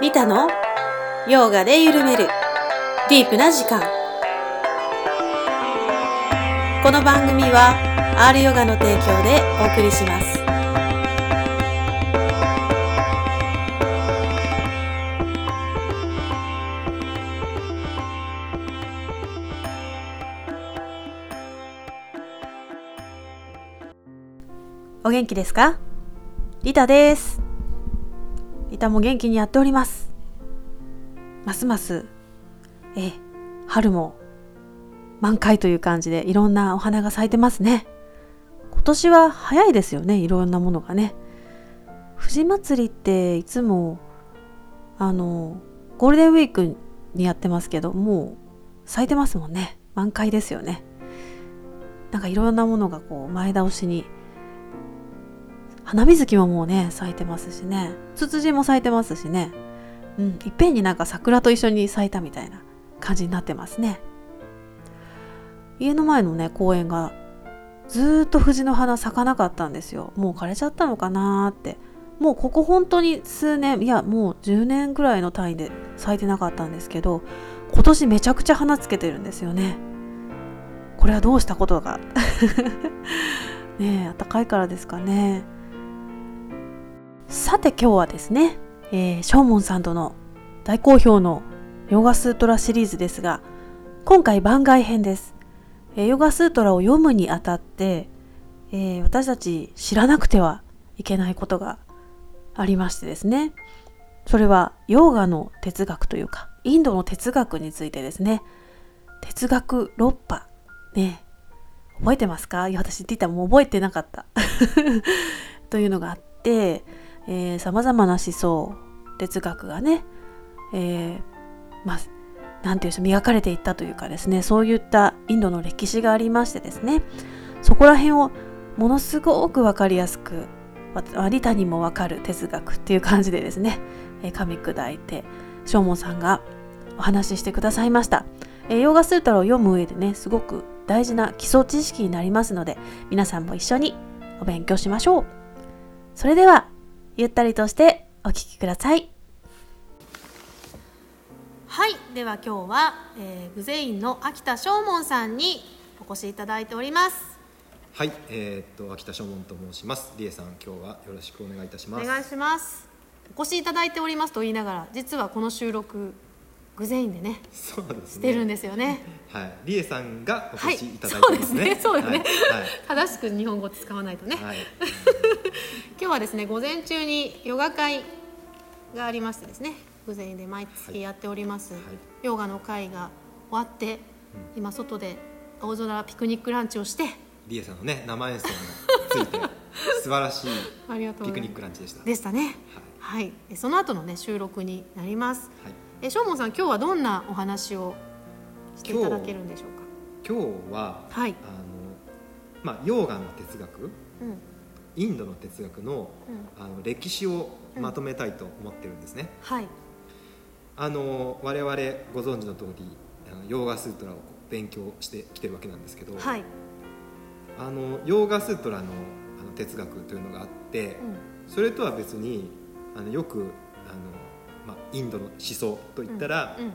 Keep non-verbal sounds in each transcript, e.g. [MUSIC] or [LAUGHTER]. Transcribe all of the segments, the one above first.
リタの？ヨガで緩める。ディープな時間。この番組は R ヨガの提供でお送りします。元気ですか？リタです。リタも元気にやっております。ますますえ春も満開という感じでいろんなお花が咲いてますね。今年は早いですよねいろんなものがね。富士祭りっていつもあのゴールデンウィークにやってますけどもう咲いてますもんね。満開ですよね。なんかいろんなものがこう前倒しに花水木ももうね咲いてますしね。ツツジも咲いてますしね。うん。いっぺんになんか桜と一緒に咲いたみたいな感じになってますね。家の前のね公園がずっと藤の花咲かなかったんですよ。もう枯れちゃったのかなーって。もうここ本当に数年いやもう10年ぐらいの単位で咲いてなかったんですけど今年めちゃくちゃ花つけてるんですよね。これはどうしたことか [LAUGHS] ねえ暖かいからですかね。さて今日はですね、えー、ショーモンさんとの大好評のヨガスートラシリーズですが今回番外編です、えー、ヨガスートラを読むにあたって、えー、私たち知らなくてはいけないことがありましてですね。それはヨーガの哲学というかインドの哲学についてですね。哲学6波ね。覚えてますか？いや私って言ったらもう覚えてなかった。[LAUGHS] というのがあってさまざまな思想哲学がね、えー、まあなんていうんでしょう磨かれていったというかですねそういったインドの歴史がありましてですねそこら辺をものすごく分かりやすくリタにも分かる哲学っていう感じでですね噛み砕いてショーモンさんがお話ししてくださいました。えー、ヨーガスートラを読む上でねすごく大事な基礎知識になりますので皆さんも一緒にお勉強しましょうそれではゆったりとしてお聞きください。はい。では今日は、えー、グゼインの秋田正門さんにお越しいただいております。はい、えー、っと秋田正門と申します。りえさん今日はよろしくお願いいたします。お願いします。お越しいただいておりますと言いながら実はこの収録グゼインでねそうですね。してるんですよね。はい。りえさんがお越しいただいはい、てますね、そうですね。そね、はい。正しく日本語使わないとね、はい、[LAUGHS] 今日はですね午前中にヨガ会がありましてですねグゼインで毎月やっております、はい。ヨガの会が終わって、今外で青空ピクニックランチをしてりえさんのね生演奏もついて [LAUGHS] 素晴らしいピクニックランチでした。でしたね。はい、えその後のね収録になります。はい、えしょうもんさん今日はどんなお話をしていただけるんでしょう今日はかはい、あのまあヨーガの哲学うん。インドの哲学のうん、あの歴史をまとめたいと思ってるんですね、はい。あの我々ご存知の通りあのヨーガスートラを勉強してきてるわけなんですけど、はい、あのヨーガスートラのあの哲学というのがあって、うん。それとは別にあのよくインドの思想といったら、うん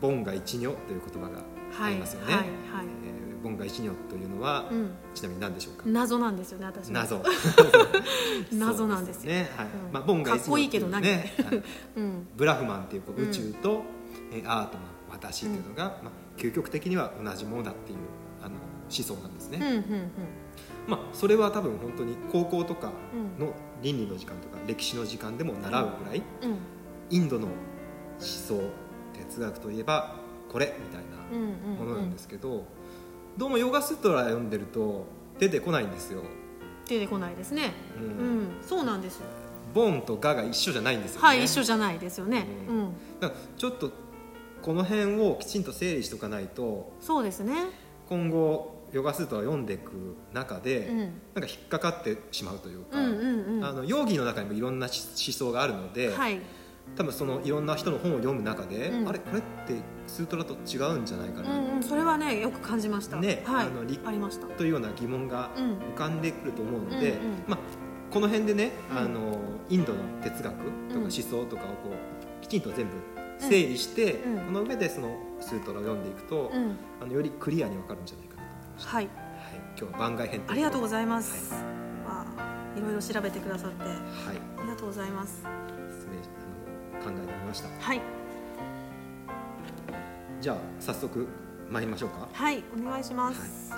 ボンガ一如という言葉がありますよね、はいはい。はいえーボンガ一如というのは、うん。ちなみに何でしょうか、謎なんですよね私も。謎。[LAUGHS] 謎なんですね、はい。うん。まあ、ボンガ一如かっこいいけど何？ね、はい。[LAUGHS] うん。ブラフマンっていうこううん宇宙と、えーアートの私っていうのが、まあ、究極的には同じものだっていうあの思想なんですね、うんうんうん。まあ、それは多分本当に高校とかうん。の倫理の時間とか歴史の時間でも習うぐらい、うんインドの思想哲学といえばこれみたいうんなうん。ものなんですけど、どうもヨガスートラ読んでると出てこないんですよ、出てこないですね。ううん。んそうなんですよ。ボンとガが一緒じゃないんですよね。はい一緒じゃないですよね。ううん。んだからちょっとこの辺をきちんと整理しておかないとそうですね。今後ヨガスートラを読んでいく中で、うん。なんか引っかかってしまうというか、うんうんうん。あのヨーギーの中にもいろんな思想があるので、はい多分そのいろんな人の本を読む中で、うん。あれこれってスートラと違うんじゃないかな、うんうん、それはねよく感じました。ねはい。あのりありました。というような疑問がうん。浮かんでくると思うので、うんうん。まあ、この辺でね、うん。あのインドの哲学とかうん。思想とかをこうきちんと全部整理して、うん。うんこの上でそのスートラを読んでいくと、うん。あのよりクリアに分かるんじゃないかなと思いました、はい。はい、今日は番外編ありがとうごいざいます、わあいろいろ調べてくださって。はい。りがとうございます考えてみました。はい。じゃあ早速参りましょうか。はいお願いします、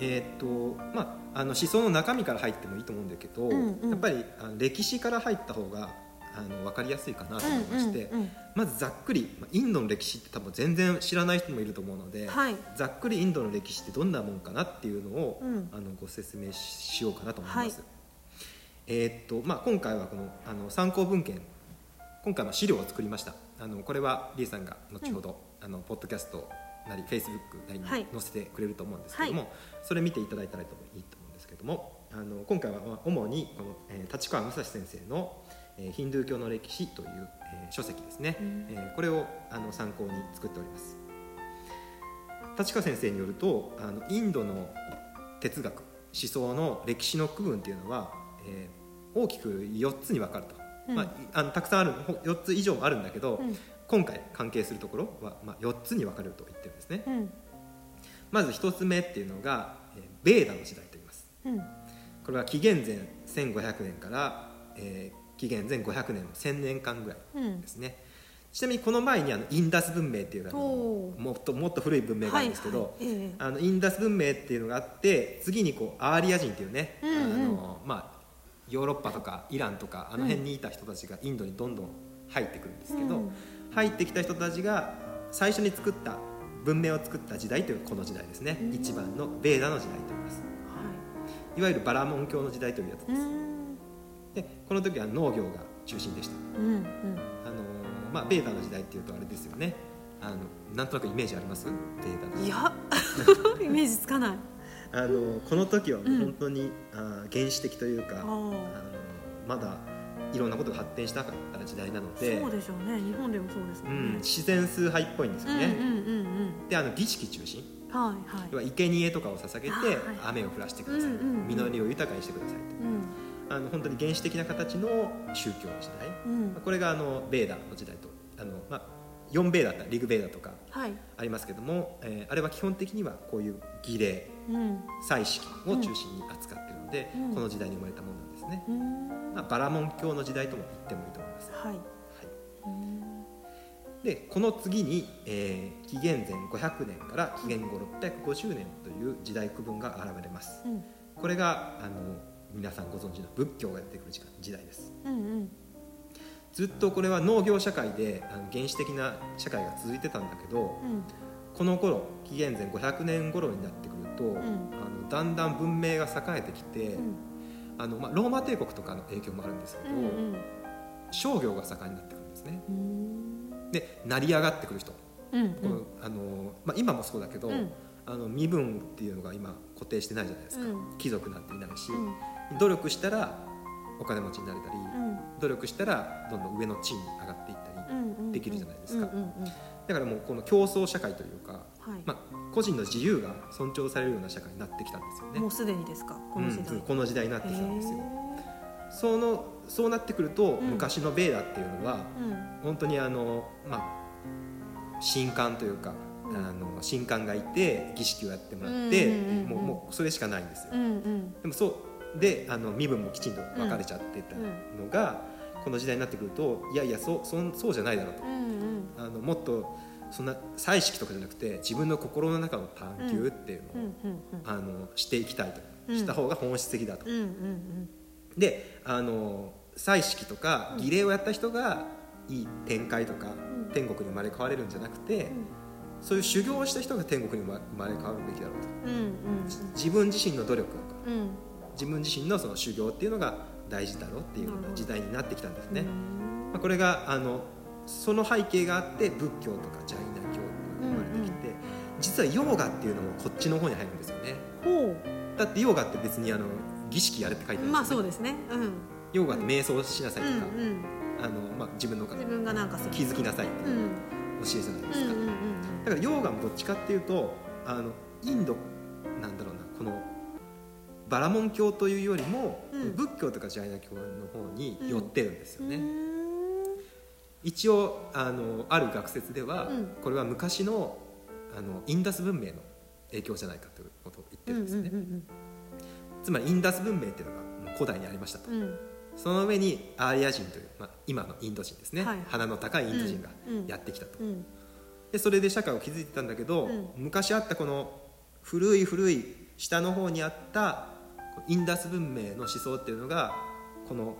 えーっとまあ、あの思想の中身から入ってもいいと思うんだけど、うんうん。やっぱりあの歴史から入った方があの分かりやすいかなと思いまして、うんうんうん。まずざっくりまあインドの歴史って多分全然知らない人もいると思うので、はい。ざっくりインドの歴史ってどんなもんかなっていうのを、うん。あのご説明しようかなと思います。はい。えーっとまあ、今回はこのあの参考文献今回も資料を作りました。あのこれはリーさんが後ほど、あのポッドキャストなりフェイスブックなりにはい。載せてくれると思うんですけども、はそれ見ていただいたらいいと思うんですけどもあの今回はまあ主にこの、えー立川武蔵先生の「えーヒンドゥー教の歴史」という、えー書籍ですね、うん。えーこれをあの参考に作っております。立川先生によるとあのインドの哲学思想の歴史の区分っていうのは、えー大きく4つに分かると、うん。まあい、あのたくさんあるほ4つ以上もあるんだけど、うん。今回関係するところは、まあ、4つに分かれると言ってるんですね。うん。まず1つ目っていうのが、えーベーダの時代と言います。うん。これは紀元前1500年から、えー紀元前500年の1000年間ぐらいうん。ですね、ちなみにこの前にあのインダス文明っていうあのおー。もっともっと古い文明があるんですけど、はいはいええ。あのインダス文明っていうのがあって次にこうアーリア人っていうね、うんうん。あのまあ、ヨーロッパとかイランとかあの辺にいた人たちがインドにどんどん入ってくるんですけど、うん。入ってきた人たちが最初に作った文明を作った時代というこの時代ですね、うん。一番のベーダの時代と言います。はい。わゆるバラモン教の時代というやついです、うん。でこの時は農業が中心でした。うんうん。あのまあ、ベーダの時代っていうとあれですよね。あのなんとなくイメージあります？ベーダのいや [LAUGHS] イメージつかないあのこの時はもううん。本当に、あー原始的というか、あー。あのまだいろんなことが発展したかった時代なのでそうでしょうね。日本でもそうですもうんんね、自然崇拝っぽいんですよね、うんうんうんであの儀式中心。うんはいはい。要は生贄とかを捧げてあーはい雨を降らしてください、うんうんうん。実りを豊かにしてくださいとうん。あの本当に原始的な形の宗教の時代。うん。これがあのベーダの時代とあの、まあ、4ベーダったらリグベーダとかはい。ありますけども、えーあれは基本的にはこういう儀礼うん祭式を中心に扱っているので、うん。この時代に生まれたものなんですね、うん。まあ、バラモン教の時代とも言ってもいいと思います、はい。はい、うん。でこの次に、えー紀元前500年から紀元後650年という時代区分が現れます。うん。これがあの皆さんご存知の仏教が出てくる時間時代です。うんうん。ずっとこれは農業社会であの原始的な社会が続いてたんだけどうんこの頃紀元前500年頃になってくると、ん。あのだんだん文明が栄えてきて、うん。あのまあ、ローマ帝国とかの影響もあるんですけど、うん商業が盛んになってくるんですね。うん。で成り上がってくる人、うんこのあのまあ、今もそうだけど、うん。あの身分っていうのが今固定してないじゃないですか、うん。貴族なんていないし、うん。努力したらお金持ちになれたり、うん。努力したらどんどん上の地位に上がっていったり、うんできるじゃないですか。うんうんうんだからもうこの競争社会というか、はい。まあ、個人の自由が尊重されるような社会になってきたんですよね。もうすでにですか？この時代。うんこの時代になってきたんですよ。へそのそうなってくると、ん。昔のベーダっていうのはーうん。本当にあのまあ神官というか、うん。あの神官がいて儀式をやってもらって、うんうんうんうん。もうもうそれしかないんですよ、うんうん。でもそうであの身分もきちんと分かれちゃってたのが、この時代になってくるといやいやそうそうそうじゃないだろうとあのもっとそんな祭式とかじゃなくて自分の心の中の探求っていうのを、あのしていきたいと、うん。した方が本質的だと、であの祭式とか儀礼をやった人がいい天界とか、ん。天国に生まれ変われるんじゃなくて、ん。そういう修行をした人が天国に生まれ変わるべきだろうと。自分自身の努力とか自分自身のその修行っていうのが大事だろうっていうような時代になってきたんですね、うん。まあ、これがあのその背景があって仏教とかジャイナ教っていうのが生まれてきて、実はヨーガっていうのもこっちの方に入るんですよね。ほだってヨーガって別にあの儀式やれって書いてあるんですよ、ね。うまあそうですね。うん。ヨーガって瞑想しなさいとか、うんうんあの、まあ、自分の自分がなんか気づきなさいってうん。いう教えじゃないですか、うんうんうんだからヨーガもどっちかっていうとあのインドなんだろうなこのバラモン教というよりも、うん。仏教とかジャイナ教の方に寄ってるんですよね、うん一応あのある学説では、うん。これは昔のあのインダス文明の影響じゃないかということを言ってるんですね、うんつまりインダス文明っていうのがもう古代にありましたと、うん。うんその上にアーリア人という、まあ、今のインド人ですね、はい。鼻の高いインド人がやってきたと、うん。でそれで社会を築いてたんだけど、うん。昔あったこの古い古い下の方にあったインダス文明の思想っていうのがこの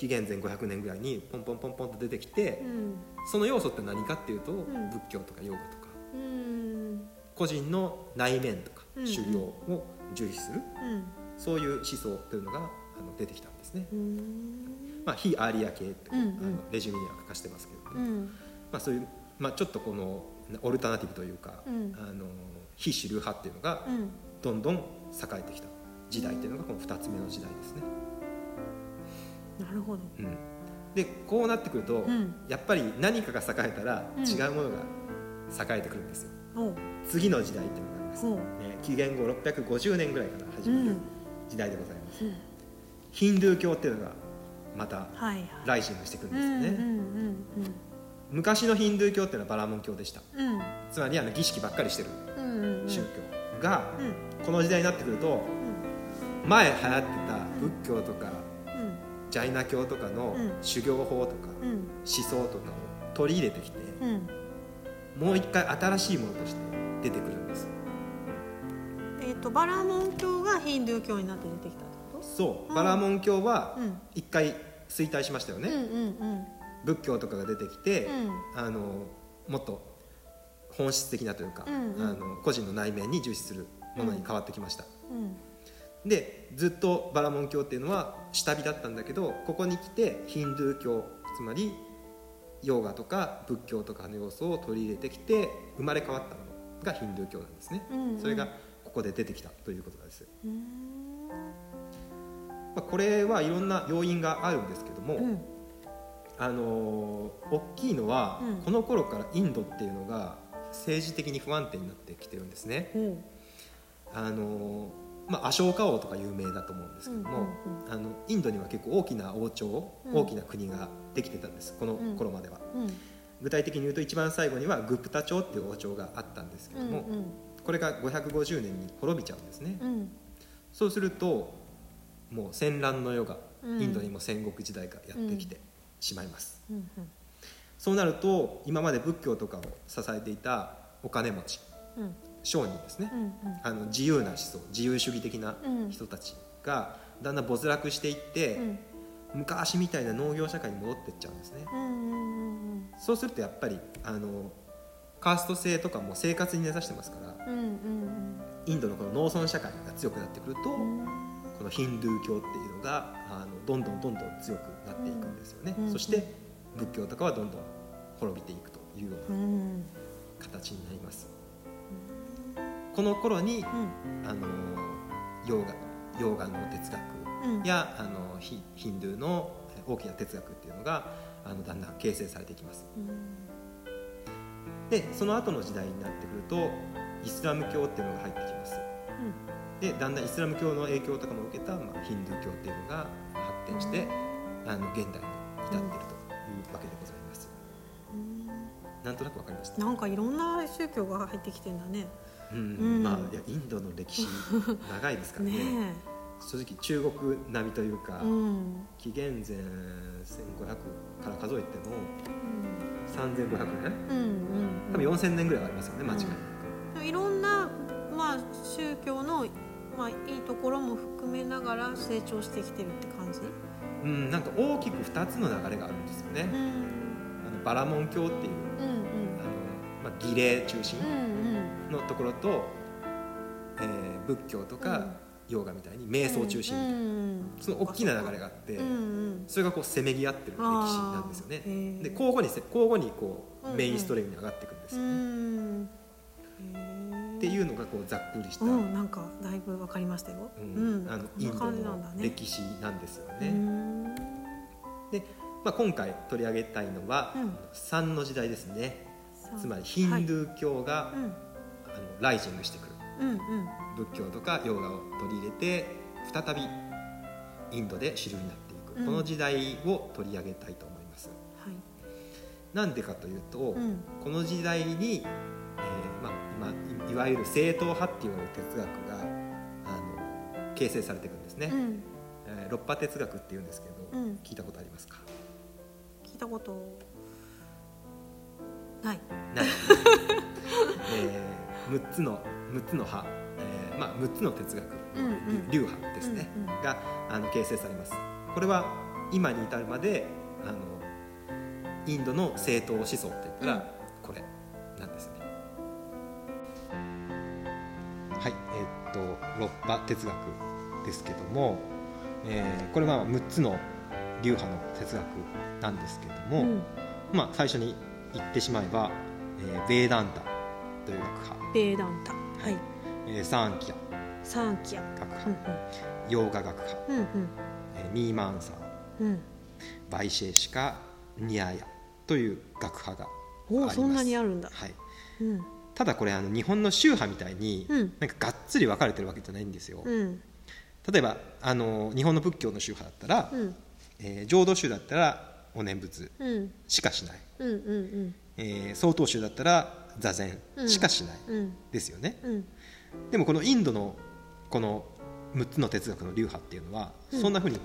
紀元前500年ぐらいにポンポンポンポンと出てきて、うん。その要素って何かっていうと、ん。仏教とかヨーガとか。うん。個人の内面とかうん修行を重視する、うん。そういう思想というのがあの出てきたんですね、うん。まあ、非アーリア系って、あのレジュメには書かせてますけれども、うん。まあ、そういう、まあ、ちょっとこのオルタナティブというか、うん。あの非主流派っていうのがうん。どんどん栄えてきた時代っていうのがこの2つ目の時代ですね。なるほど。うん、でこうなってくると、うん。やっぱり何かが栄えたらうん。違うものが栄えてくるんですよ。おう。次の時代っていうのがあります、ね、紀元後650年ぐらいから始まるうん。時代でございます、うん。ヒンドゥー教っていうのがまたライジングしてくるんうんですよね、うん昔のヒンドゥー教っていうのはバラモン教でした。つまりあの儀式ばっかりしてる宗教が、うん。この時代になってくると前流行ってた仏教とかうんジャイナ教とかのうん。修行法とかうん。思想とかを取り入れてきてうん。もう一回新しいものとして出てくるんですえっとバラモン教がヒンドゥー教になって出てきたってこそう。うん。バラモン教はとうん。一回衰退しましたよね、うんうん仏教とかが出てきて、うん。あのもっと本質的なというか、うんうん。あの個人の内面に重視するものに変わってきました、うんでずっとバラモン教っていうのは下火だったんだけどここに来てヒンドゥー教つまりヨーガとか仏教とかの要素を取り入れてきて生まれ変わったものがヒンドゥー教なんですね、うんうん。それがここで出てきたということです、うん。まあ、これはいろんな要因があるんですけども、うん。あのー大きいのは、うん。この頃からインドっていうのが政治的に不安定になってきてるんですね、ほあのーまあ、アショーカ王とか有名だと思うんですけども、うんうんあのインドには結構大きな王朝、うん。大きな国ができてたんですこの頃までは、ううん。具体的に言うと一番最後にはグプタ朝っていう王朝があったんですけども、うんこれが550年に滅びちゃうんですね、うん。そうするともう戦乱の世がうん。インドにも戦国時代がやってきてしまいます、うん。そうなると今まで仏教とかを支えていたお金持ちうん商人ですね、うんあの自由な思想自由主義的なうん人たちがだんだん没落していって、うん。昔みたいな農業社会に戻っていっちゃうんですね、うんうんそうするとやっぱりあのカースト制とかも生活に根ざしてますからうんうんインドのこの農村社会が強くなってくると、うん。このヒンドゥー教っていうのがあのどんどんどんどん強くなっていくんですよね、うんそして仏教とかはどんどん滅びていくというよううなん。形になります、この頃にうん。あのヨーガヨーガの哲学うん。やあのヒヒンドゥーの大きな哲学っていうのがあのだんだん形成されていきます。でその後の時代になってくるとイスラム教っていうのが入ってきます。でだんだんイスラム教の影響とかも受けた、まあ、ヒンドゥー教っていうのが発展してあの現代に至っているというわけでございます、なんとなくわかりました？なんかいろんな宗教が入ってきてんだねうん。うんまあいやインドの歴史 [LAUGHS] 長いですからね。ね正直中国並みというか、紀元前1500から数えても3500年？うんうん多分4000年ぐらいはありますよね間違いなく、うんいろんなまあ宗教のまあいいところも含めながら成長してきてるって感じ？うん、なんか大きく2つの流れがあるんですよね、うん。あのバラモン教っていううん。あの、まあ、儀礼中心。うんうんのところと、えー仏教とかヨーガみたいに瞑想中心みたいな、うんその大きな流れがあって、うんうん。それがこうせめぎ合ってる歴史なんですよね。で交互にせ交互にこうんううん。メインストリームに上がっていくんですうよね、んっていうのがこうざっくりした、うんなんかだいぶわかりましたよ。うんあのインドの歴史なんですようね、ん。でまあ、今回取り上げたいのは、うん。3の時代ですね。つまりヒンドゥー教が、はい。あのライジングしてくる。うんうん。仏教とかヨガを取り入れて再びインドで主流になっていく、うん。この時代を取り上げたいと思います。はい。なんでかというと、うん。この時代に、えーまあ、今いいわゆる正統派っていう哲学があの形成されていくんですね、うん。えー六波哲学っていうんですけど、うん。聞いたことありますか？聞いたことない。ない、[LAUGHS] え。ー、6つの6つの派、えーまあ、6つの哲学、うんうん。流派ですね、うんうん。があの形成されます。これは今に至るまであのインドの正統思想って言ったら、うん。これなんですね。はいえーっと六波哲学ですけども、えーこれは6つの流派の哲学なんですけども、うん。まあ、最初に言ってしまえば、えーベーダンタという学派、ベーダンタはい。えーサーンキャサーンキア。学うん派、ヨーガ学派、うんうん。えーミーマンサーうん。うん。バイシェーシカニアヤ。という学派がありそんなにあるんだ。はい、うん。ただこれあの日本の宗派みたいに、うん。なんかがっつり分かれてるわけじゃないんですよ、うん。例えばあの日本の仏教の宗派だったら、うん。えー浄土宗だったらお念仏。うん。しかしない、うんうん。えー曹洞宗だったら座禅しかしない、ですよね。うん。でもこのインドのこの6つの哲学の流派っていうのは、うん。そんなふうに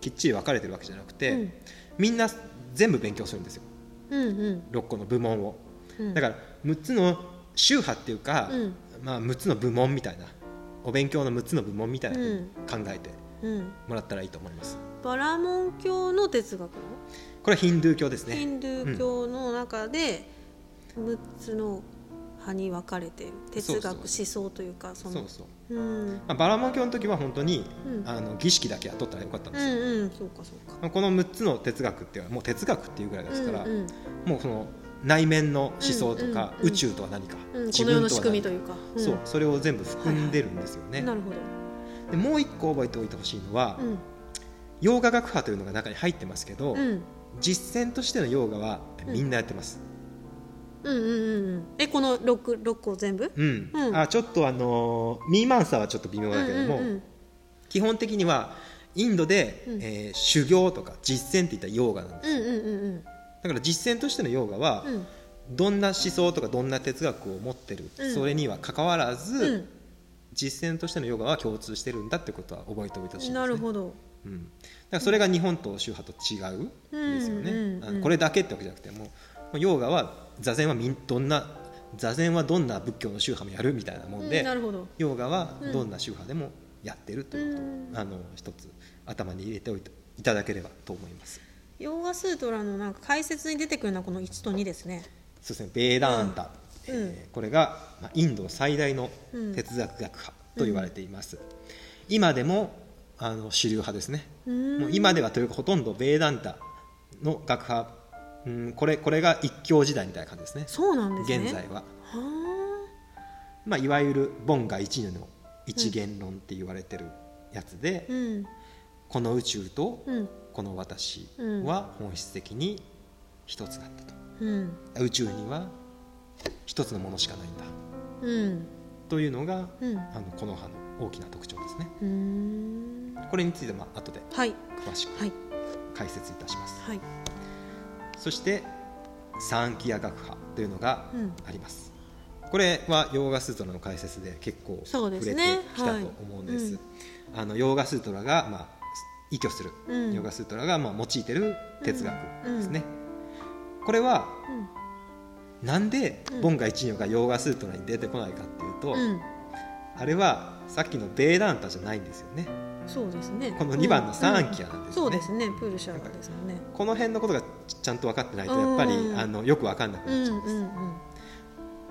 きっちり分かれてるわけじゃなくて、うん。みんな全部勉強するんですよ。うんうん。6個の部門を、うん。だから6つの宗派っていうか、うん。まあ、6つの部門みたいなお勉強の6つの部門みたいなふうに考えてうん。もらったらいいと思います。バラモン教の哲学の？これはヒンドゥー教ですね。ヒンドゥー教の中で6つの派に分かれて哲学思想というかその。そうそう、うん。まあ、バラモン教の時は本当に、うん。あの儀式だけは取ったらよかったんうですよ、んうん。そうかそうか。まあこの6つの哲学っていうのはもう哲学っていうぐらいですから、うんうん。もうその内面の思想とか、うんうんうん。宇宙とは何か、うん、こ自分とは何か。仕組みというか、ん。そうそれを全部含んでるんですよね、なるほど、でもう一個覚えておいてほしいのは、うん。ヨーガ学派というのが中に入ってますけど、うん、実践としてのヨーガはみんなやってます、うんうんうんうん。えこの 6, 六個全部？うん。うん。あちょっとあのーミーマンサーはちょっと微妙だけども、うんうんうん。基本的にはインドで、うん。えー修行とか実践っていったヨーガなんですよ、うんうんうんだから実践としてのヨーガは、うん。どんな思想とかどんな哲学を持ってる、うん。それにはかかわらず、うん。実践としてのヨガは共通してるんだってことは覚えておいてほしいです、ね、なるほど。うん、だからそれが日本と宗派と違うんですよね、うんうんうんこれだけってわけじゃなくてもヨーガは座禅はみんどんな座禅はどんな仏教の宗派もやるみたいなもんで、うんヨーガはどんな宗派でもやってるということを、うん。あの一つ頭に入れておいていただければと思います。ヨーガスートラのなんか解説に出てくるのはこの1と2ですね。そうですね。ベーダーンタ、うん。えーこれが、まあ、インド最大のうん哲学学派と言われています、今でもあの主流派ですね。うん。もう今ではというかほとんどベーダンタの学派うんこれこれが一強時代みたいな感じですね。そうなんですね。現在は、はまあ、いわゆるボンガ一如の一元論って言われてるやつで、あうん。この宇宙とうん。この私うん。は本質的に一つだったと、うん。宇宙には一つのものしかないんだ。うん。というのが、うん。あのこの派の大きな特徴ですね。これについては後ではい。詳しくはい。解説いたします、はいそしてサーンキア学派というのがうん。あります、これはヨーガスートラの解説で結構触れてきたと思うんです、あのヨーガスートラが、まあ、依拠する、うん。ヨーガスートラが、まあ、用いてる哲学ですね、これはなんでうん。梵我一如がヨーガスートラに出てこないかっていうと、うん、うん、あれはさっきのベーダンタじゃないんですよねそうですね。この2番のサーンキアなんですよねそうですね。プールシャワーですよね。この辺のことがちゃんと分かってないとやっぱり、うん。あのよく分かんなくうんうなっちゃうんです、ん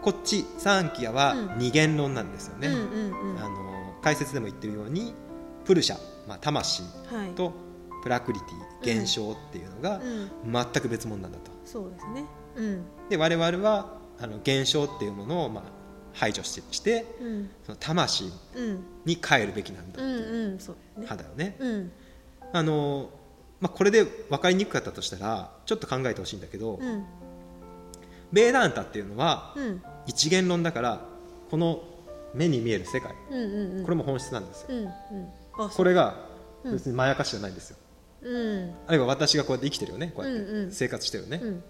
こっちサーンキアはうん。二元論なんですよね、うんうんうん。うんあの解説でも言ってるようにプルシャ、まあ、魂はい。とプラクリティ現象っていうのがうん。全く別物なんだと。そうですね。うん。で我々はあの現象っていうものをまあ排除ししてうん。その魂うんに帰るべきなんだう。んうんそう派だよね、うん。あのまあ、これで分かりにくかったとしたらちょっと考えてほしいんだけど、うん。ベーダンタっていうのはうん。一元論だからこの目に見える世界。うんうんうん。これも本質なんですよ。うんうん。あこれがうん。別にまやかしじゃないんですよ。うん。あるいは私がこうやって生きてるよねこうやっうんうん。て生活してるよね。うん。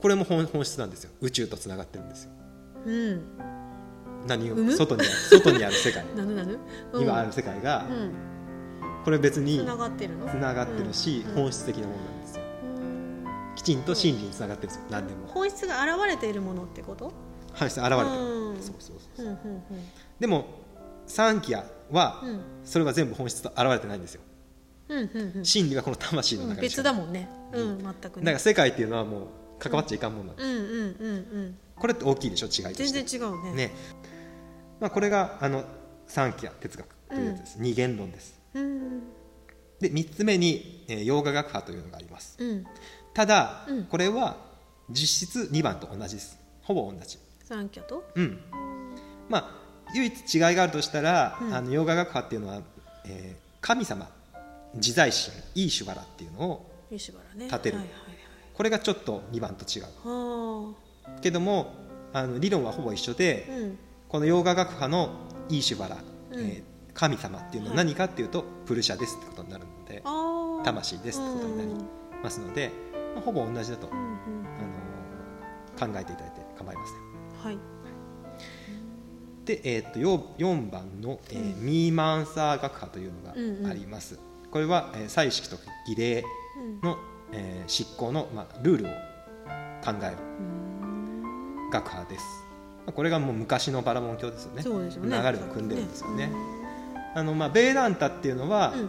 これも本本質なんですよ。宇宙とつながってるんですよ。うん何を外にある外にある世界。なぬなぬうん。今ある世界がうん。これ別につながってるの？つながってるしうん。本質的なものなんですよ。うん。きちんと真理につながってるんですよ。何でも。本質が現れているものってこと？はい現れてる。うん。そうそうそうでもサンキアはうん。それは全部本質と現れてないんですよ。真理はこの魂のうん中に別だもんね。うん全くだねから世界っていうのはもう関わっちゃいかんもんなんですこれって大きいでしょ？違いとして。全然違うね。ねまあ、これがあの三キア哲学というやつです、二元論です。うん。で3つ目に、えー洋画学派というのがあります。うん。ただ、うん。これは実質2番と同じです。ほぼ同じ。三居と？うん。まあ唯一違いがあるとしたら、うん。あの洋画学派っていうのは、えー神様自在心イーシュバラっていうのを立てる。はいはいこれがちょっと2番と違う。けどもあの理論はほぼ一緒で、あうんこの洋画学派のイーシュバラ、うん。えー神様っていうのは何かっていうと、プルシャですってことになるので魂ですってことになりますので、まあ、ほぼ同じだと、うんうんあの考えていただいて構いません。はい。で、えー、と 4, 番の、えーミーマンサー学派というのがあります、これは、えー祭式とか儀礼うん。の、えー執行の、まあ、ルールを考えるうん。学派です。まあこれがもう昔のバラモン教ですよね。そうですよね。流れを組んでるんですよね。あの、まあ、ベーダンタっていうのは、うん。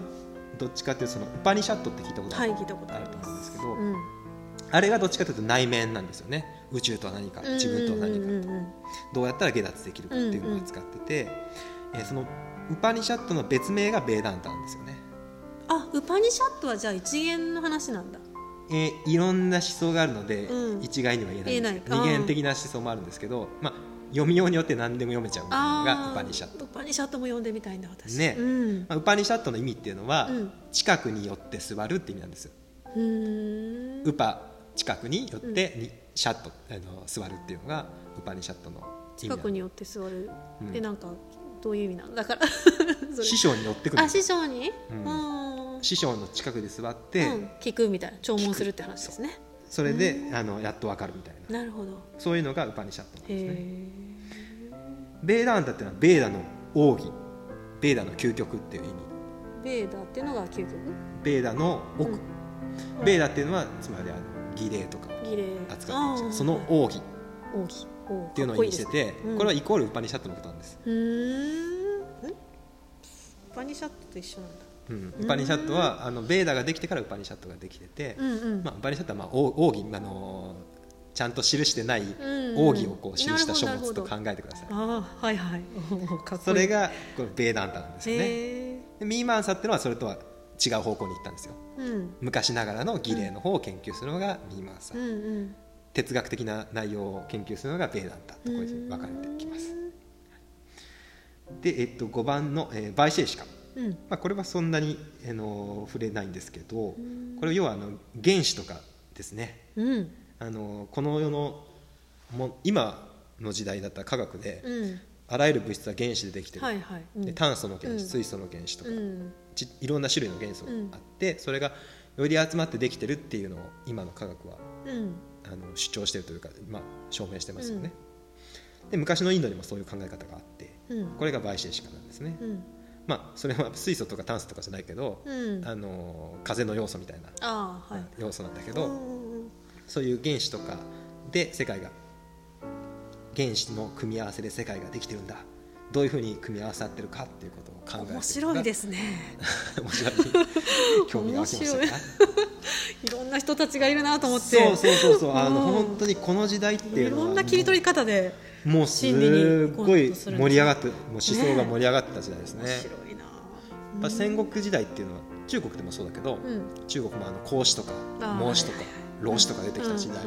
どっちかっていうとそのウパニシャットって聞いたことある,、はい聞いたことああると思うんですけど、うん。あれがどっちかというと内面なんですよね。宇宙とは何か自分とは何かうん。うんうんうんどうやったら下脱できるかっていうのを扱ってて、えーそのウパニシャットの別名がベーダンタなんですよね、あウパニシャットはじゃあ一元の話なんだえーいろんな思想があるので、うん。一概には言えない。んです二元的な思想もあるんですけど、まあ、読みようによって何でも読めちゃうみたいなのがウパニシャット、ウパニシャットも読んでみたいんだ私。ね。うん。まあ、ウパニシャットの意味っていうのは、うん。近くによって座るって意味なんですウパ近くによってに、シャットあの座るっていうのがウパニシャットの近くによって座る。うん。でなんかどういう意味なの？だから。[LAUGHS] 師匠に寄ってくるんあ師匠に？うん。うん師匠の近くで座って、うん。聞くみたいな聴聞するって話ですね。それで、あのやっとわかるみたいな。なるほど。そういうのがウパニシャットなんですね。へベーダンタっていうのはベーダの奥義。ベーダの究極っていう意味。えベーダっていうのが究極？ベーダの奥、うん。ベーダっていうのはつまりあの儀礼とか扱ってるんですよ。その奥義。奥義。おっていうのを意味してて、うん。これはイコールウパニシャットのことなんです、うー。んんウパニシャットと一緒なんだ。うん、ウパニシャットはあのベーダができてからウパニシャットができてて、うんうん。まあ、ウパニシャットはまあ奥奥義あのちゃんと記してないうん奥義をこう記した書物と考えてください、ああはいはい。[LAUGHS] それがこれベーダンタなんですよね。へでミーマンサっていうのはそれとは違う方向に行ったんですよ。えうん。昔ながらの儀礼の方を研究するのがミーマンサ、うんうん哲学的な内容を研究するのがベーダンタとこれで分かれてきます。で、えっと、5番の、えー、バイシェイシカ、うん。まあ、これはそんなに、あの触れないんですけどこれ要はあの原子とかですね。うん。あのこの世のも今の時代だったら科学で、うん。あらゆる物質は原子でできてる、はいはい。うん。で炭素の原子、うん。水素の原子とか、うん。ちいろんな種類の元素があって、それがより集まってできてるっていうのを今の科学はうんあの主張してるというか、まあ、証明してますよね、で昔のインドにもそういう考え方があってうん。これがバイシェシカなんですね、うん。まあそれは水素とか炭素とかじゃないけど、うん。あの風の要素みたいなはい。要素なんだけど、うんうん。そういう原子とかで世界が原子の組み合わせで世界ができてるんだどういうふうに組み合わさってるかっていうことを考えてる面白いですすね。[LAUGHS] 面白い。興味が湧きましたか？面 [LAUGHS] いろんな人たちがいるなと思って。そうそうそうそう。あのうん。本当にこの時代っていうのはいろんな切り取り方でもうすごい盛り上がってもう思想が盛り上がった時代ですね。面白いな。やっぱ戦国時代っていうのは中国でもそうだけど、うん。中国もあの孔子とか孟子とかはい老子とか出てきた時代、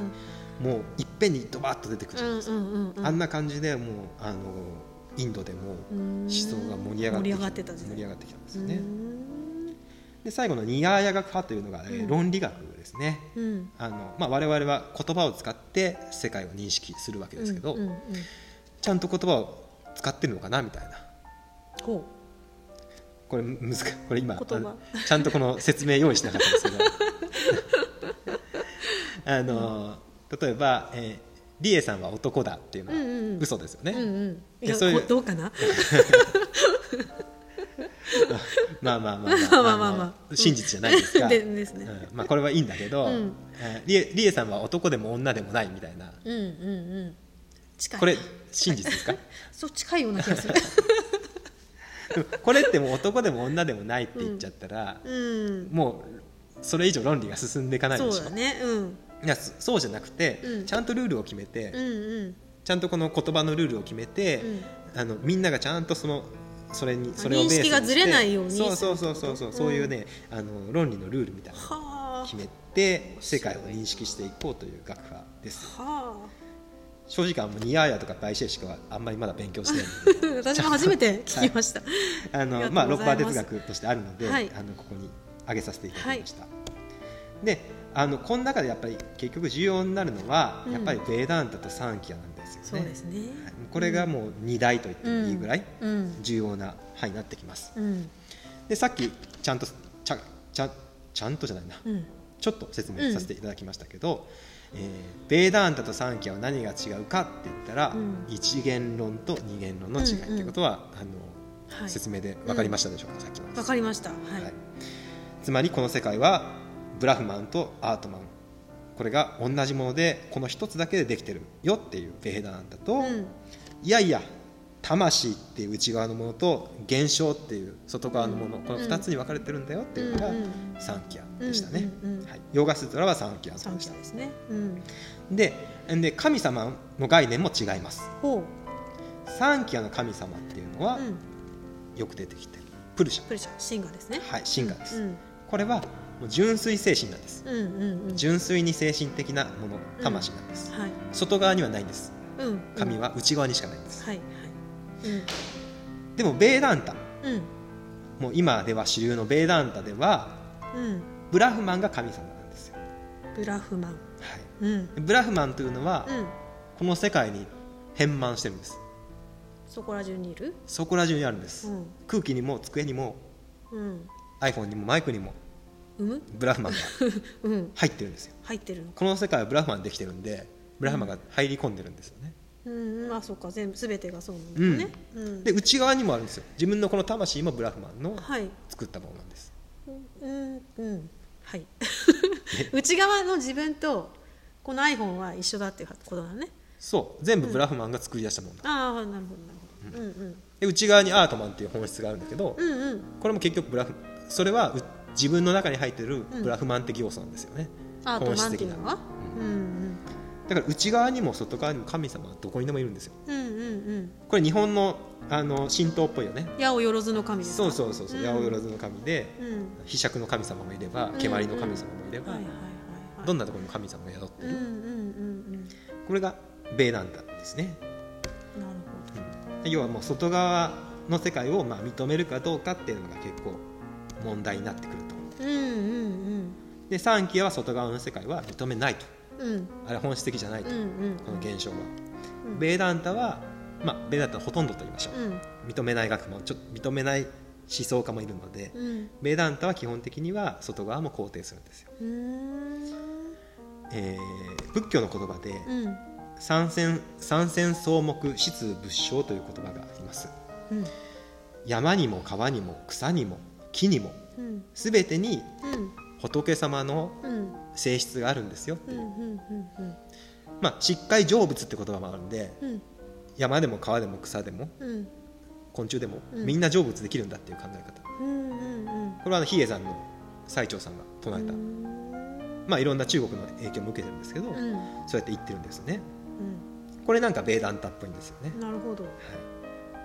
もういっぺんにドバッと出てくるじゃないですか、うんうんうんうん。あんな感じでもうあのインドでもうん。思想が盛り上がってき盛り上がってた盛り上がってきたんですよね。で最後のニヤーヤ学派というのが、えーうん。論理学ですね。うん。あの、まあ、我々は言葉を使って世界を認識するわけですけど、うんうんうん。ちゃんと言葉を使ってるのかなみたいな。ほこれ難しこれ今ちゃんとこの説明用意しなかったんですけど。[LAUGHS] あの例えば、えーリエさんは男だっていうのは嘘ですよね、ううんうん。いやでそういどうかな？[LAUGHS] まあまあまあまあまあまあまあの真実じゃないですか、でですね。うん。まあ、これはいいんだけど、うん。えーリエリエさんは男でも女でもないみたいな。うんうんうん近い。これ真実ですか？[LAUGHS] そう近いような気がする。[LAUGHS] これってもう男でも女でもないって言っちゃったら、うん。もうそれ以上論理が進んでいかないでしょ。そうだね。うんいやそそうじゃなくて、うん。ちゃんとルールを決めて、うんうん。ちゃんとこの言葉のルールを決めて、あのみんながちゃんとそのそれにそれをベースにして認識がずれないようにそうそうそうそうそうそういうね、あの論理のルールみたいな決めて世界を認識していこうという学派です。は正直あのニヤーヤとかバイシェイシカはあんまりまだ勉強してない。[LAUGHS] 私も初めて聞きました、[LAUGHS] あありがとうのまあロッパー哲学としてあるので、はい。あのここに挙げさせていただきました、であのこの中でやっぱり結局重要になるのは、うん。やっぱりベーダンタとサンキアなんですよね。そうですね。はい。これがもう2大と言ってもいいぐらいうん。重要な範囲になってきます。うん。でさっきちゃんとちゃちゃちゃんとじゃないな。うん。ちょっと説明させていただきましたけど、えーベーダンタとサンキアは何が違うかって言ったら、うん。一元論と二元論の違いっていうことは、あのはい。説明で分かりましたでしょうか、さっきのわかりました。はい、はい。つまりこの世界はブラフマンとアートマン。これが同じものでこの一つだけでできてるよっていうベーダンタと、うん。いやいや魂っていう内側のものと現象っていう外側のもの、この2つに分かれてるんだよっていうのが、サンキアでしたね、はい、ヨーガスートラはサンキア三でした。者ですね。うん。でで神様の概念も違います。ほサンキアの神様っていうのはよく出てきてる。プルシャ。プレシャ。シンガーですね。はい神ガです、うん。これはもう純粋精神なんです。うんうんうん。純粋に精神的なもの魂なんです、はい。外側にはないんです。うん神は内側にしかないんです、はいはい。でもベーダンタ。うん。うんもう今では主流のベーダンタではうん。ブラフマンが神様なんですよ、ブラフマン。はうん。い、ブラフマンというのは、うん。この世界に変満してるんです。そこら中にいる？そこら中にあるんです、うん。空気にも机にもうん。iPhone にもマイクにもうむブラフマンが [LAUGHS] うん。入ってるんですよ。入ってるのか。この世界はブラフマンできてるんでブラフマンが入り込んでるんですよね、うんまあそうか。全部全てがそうなんだよね。うん。で内側にもあるんですよ。自分のこの魂もブラフマンのはい。作ったものなんです。うんうん。はい。[LAUGHS] 内側の自分とこの iPhone は一緒だっていうことだね。そう。全部ブラフマンが作り出したものだ、ああなるほどなるほど。うん。で内側にアートマンっていう本質があるんだけど、うんうんうん。これも結局ブラフそれはう自分の中に入ってるブラフマン的要素なんですよね、アートマン本質的なうんうん。だから内側にも外側にも神様はどこにでもいるんですよ。うんうんうん。これ日本のあの神道っぽいよね。八百万の神そうそうそうそう、うん。八百万の神でうん。飛釈の神様もいればうん。蹴鞠の神様もいれば、どんなところに神様が宿ってる、うんうんうんうん。これがベーダンタですね、なるほ要はもう外側の世界をまあ認めるかどうかっていうのが結構問題になってくると。どうんうん。で三期は外側の世界は認めないと。うん。うんあれは本質的じゃないと、うんうんこの現象は、うん。ベーダンタはまあベーダンタはほとんどと言いましょう、うん。認めない学問。ちょっと認めない思想家もいるので、うん。ベーダンタは基本的には外側も肯定するんですよ、えー仏教の言葉でうん。三戦三戦草木質仏性という言葉があります。うん。山にも川にも草にも木にもうん。全てにうん。仏様のうん。性質があるんですよ、うんうんうんまあ疾海成仏って言葉もあるんでうん。山でも川でも草でもうん。昆虫でも、うん。みんな成仏できるんだっていう考え方。うんうんうん。これはあの比叡山の最澄さんが唱えた、まあいろんな中国の影響も受けてるんですけど、うん。そうやって言ってるんですよね。うこれなんかベーダンタっぽいんですよね。ん、なるほど。は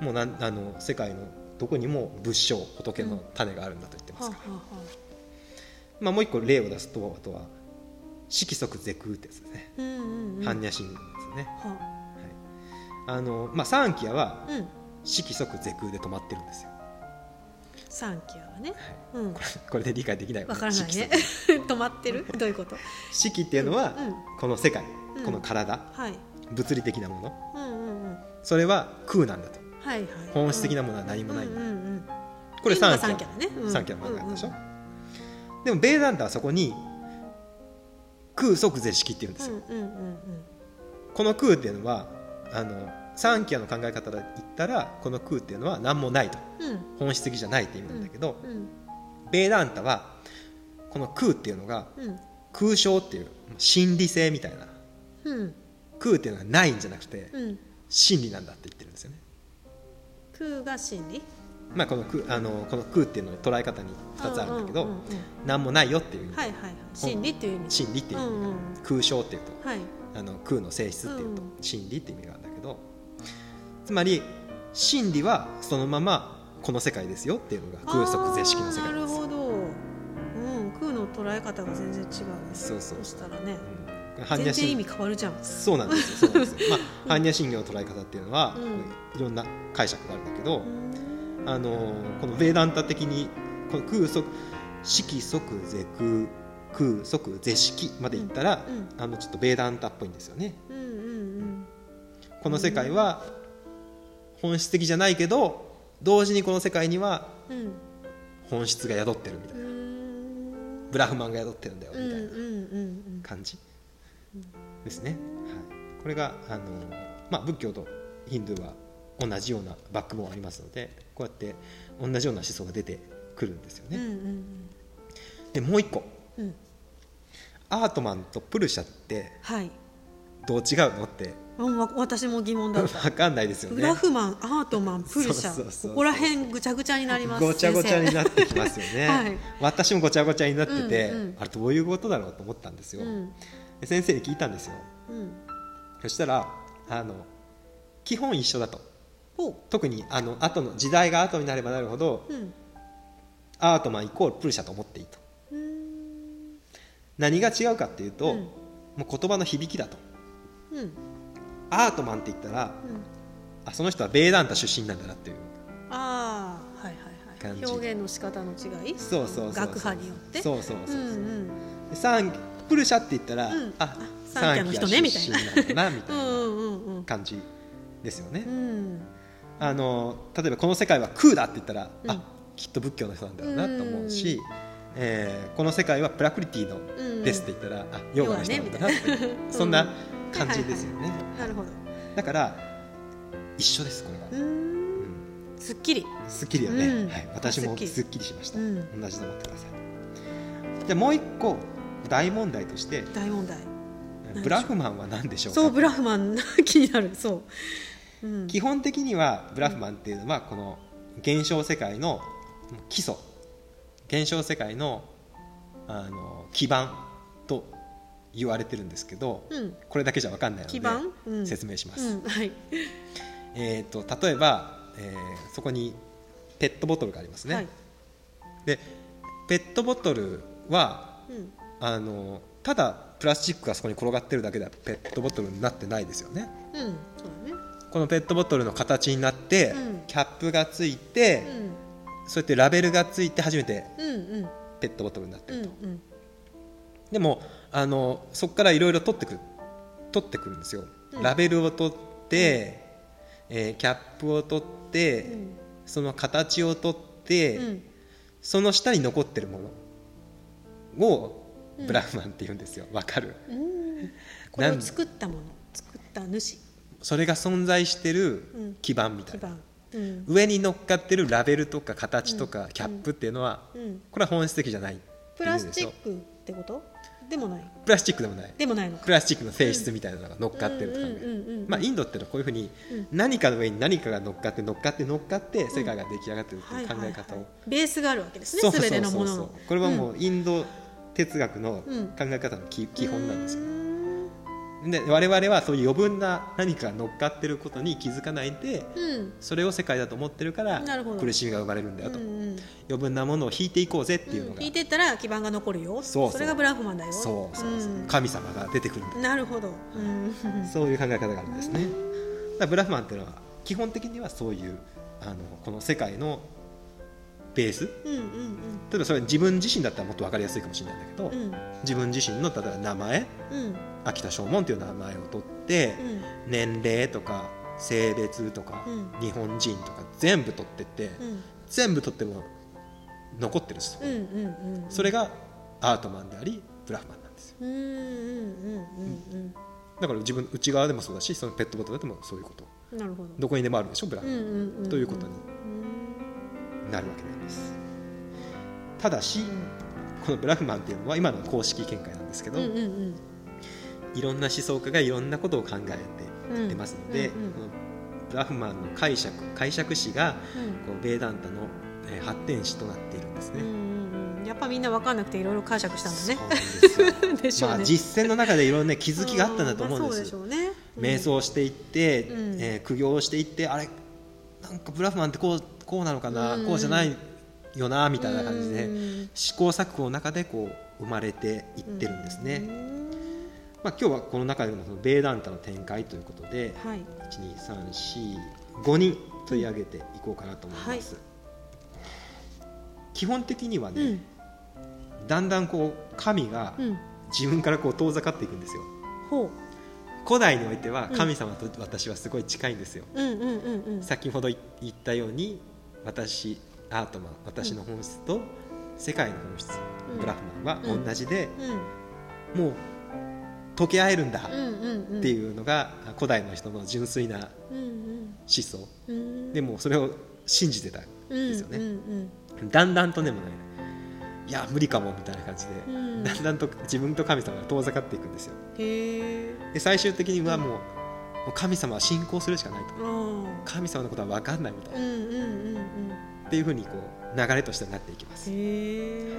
い、もうなんあの世界のどこにも仏性仏の種があるんだと言ってますか。ら、はあはまあ、もう一個例を出すとあとは色即是空ってやつですね、あうんうんうん。般若心ですね、ははい。あのまあ、三期はあうん。色即是空で止まってるんですよ。サンキャはね、うん、これこれで理解できない。わからないね。[LAUGHS] 止まってる？どういうこと？色っていうのは、うん。この世界、うん。この体はい。物理的なもの。うんうんうん。それは空なんだとはいはい。本質的なものは何もない、うんうんうんこれ三キャサンね。うん。三キャの考え方でしょ、でもベーダンタはそこに空即是式っていうんですよ、うんうんうんこの空っていうのはあの三キャの考え方で言ったらこの空っていうのは何もないと。うん。うん本質的じゃないって意味なんだけど、うんベーダンタはこの空っていうのがうん。空想っていう心理性みたいな。うん。空っていうのがないんじゃなくてうん。真理なんだって言ってるんですよね、空が真理？まあ、この空あのこの空っていうのの捉え方に2つあるんだけど、うんうんうん何もないよっていう意味、はいはいはい。真理っていう意味。真理っていう意味、うんうん。空想っていうとはい。あの空の性質っていうとうん。真理って意味があるんだけどつまり真理はそのままこの世界ですよっていうのが空即是式の世界ですなるほど、うん、空の捉え方が全然違うね。そうそう。そしたらね。うん全然意味変わるじゃん。そうなんですよそうなんですよ、[LAUGHS] まあ、般若心経の捉え方っていうのは、うん。いろんな解釈があるんだけど、うん。あのこのベーダンタ的にこの空即色即是空空即是式までいったら、うん。あのちょっとベーダンタっぽいんですよね。うんうんこの世界は本質的じゃないけど同時にこの世界にはうん。うん本質が宿ってるみたいな、うん。ブラフマンが宿ってるんだよみたいなうんうんうん。感じですね、はい、これがあの、まあ、仏教とヒンドゥーは同じようなバックボーンありますのでこうやって同じような思想が出てくるんですよね、うんうんでもう一個。うん。アートマンとプルシャってはい。どう違うのってうんわ私も疑問だった。[LAUGHS] 分かんないですよね。グラフマンアートマン [LAUGHS] プルシャ。ここら辺ぐちゃぐちゃになりますごちゃごちゃになってきますよね、はい [LAUGHS] 私もごちゃごちゃになってて、うんうんあれどういうことだろうと思ったんですよ、うん。で先生に聞いたんですよ。うん。そしたらあの基本一緒だと。ほ特にあの後の時代が後になればなるほどううん。アートマンイコールプルシャと思っていいと何が違うかっていうと、うん。もう言葉の響きだと。うん。うんアートマンって言ったらあその人はベーダンタ出身なんだなっていう。ああはいはいはい。表現の仕方の違い？そうそうそうそう。学派によって？そうそうそうそう、うんうんプルシャって言ったら、うん。あサンキャの人ねみたいな。みたいな感じですよね、うん。あの例えばこの世界は空だって言ったら、うん。あきっと仏教の人なんだろうなと思うし、えーこの世界はプラクリティのうんですって言ったら、あヨガの人なんだなってそんな感じですよね、なるほど。だから一緒ですこれは、すっきり。すっきりよね、うん。はい、私もすっきり。しました、うん。同じと思ってください。じゃあもう一個大問題として大問題。ブラフマンは何でしょうか？そうブラフマン気になる。そう、うん、基本的にはブラフマンっていうのはこの現象世界の基礎。現象世界のあの基盤と言われてるんですけど、うん。これだけじゃ分かんないの基盤、うでん、説明します、うん。はい。[LAUGHS] えー、と例えば、えーそこにペットボトルがありますね、はい。でペットボトルはうんあのただプラスチックがそこに転がってるだけではペットボトルになってないですよね。うんそうだね。このペットボトルの形になって、うん。キャップがついて、そうやってラベルがついて初めてうんうん。うんペットボトルになってうんると、うんでもあのそこからいろいろ取ってくる取ってくるんですよ、うん。ラベルを取って、えーキャップを取って、うん。その形を取って、うん。その下に残ってるものをうんブラフマンって言うんですよ。わかる？うん。これを作ったもの。作った主。それが存在してるうん。基盤みた基いな、盤。うん。上に乗っかってるラベルとか形とかキャップっていうのは、うん。これは本質的じゃないプラスチックってこと？でもない。プラスチックでもない。でもないのか。プラスチックの性質みたいなのが乗っかってると考まあインドっていうのはこういうふうにうん。何かの上に何かが乗っかって乗っかって乗っかって世界が出来上がってるってはいいう考え方を。ベースがあるわけですね。すべてのものの。これはもうインド哲学のうん。考え方の基基本なんですよ。うーんで我々はそういう余分な何かが乗っかってることに気づかないでうん。それを世界だと思ってるから苦しみが生まれるんだよと。うんうん余分なものを引いていこうぜっていうのが。うん。聞いてったら基盤が残るよ。そうそう。れがブラフマンだよ。そうそうそう。うん。神様が出てくるんだなるほど。うん。そういう考え方があるんですね。ブラフマンっていうのは基本的にはそういうあのこの世界のベース？うんうん例えばそれ自分自身だったらもっと分かりやすいかもしれないんだけど、うん。自分自身の例えば名前？うん。秋田正門という名前を取って、年齢とか性別とか、うん。日本人とか全部取ってって、うん。全部取っても残ってるんですよ、うんうんうんそれがアートマンでありブラフマンなんですよ。うんうんうんうんだから自分内側でもそうだしそのペットボトルでもそういうこと。うんなるほど。どこにでもあるでしょブラフマン、うんうんうんということにうんなるわけなんです。ただしこのブラフマンっていうのは今の公式見解なんですけど、うんうんうん。いろんな思想家がいろんなことを考えてうん出ますので、うんうんこのブラフマンの解釈解釈史がうん。こうベーダンタのえー発展史となっているんですね。うんうんうん。やっぱみんな分かんなくていろいろ解釈したんだね。[LAUGHS] ね。まあ、実践の中でいろんな、ね、気づきがあったんだと思うんです,、まあそうでしょうね。瞑想していって、うん。えー苦行していってあれなんかブラフマンってこうこうなのかな、うん。こうじゃないよなみたいな感じで、うん。試行錯誤の中でこう生まれていってるんですね、まあ、今日はこの中でもそのベーダンタの展開ということではい。12345人取り上げていこうかなと思います、基本的にはね、うんだんだんこう神がうん。自分からこう遠ざかっていくんですよ。ほ古代においてはうん神様と私はすごい近いんですよ、ううんうんうんうん。先ほど言ったように私アートマン私の本質と世界の本質、うん。ブラフマンは同じで、うん。もう溶け合えるんだうんうんうん。っていうのが古代の人の純粋な思うん想うん。うん。でもそれを信じてたんうんですよね、うんだんだんとでもねい。や無理かもみたいな感じで、うん。だんだんと自分と神様が遠ざかっていくんですよ。で最終的にはもう,、もう神様は信仰するしかないと。うん。神様のことは分かんないみたいな、うんうんうんっていうふうにこう流れとしてなっていきます、うんへえ。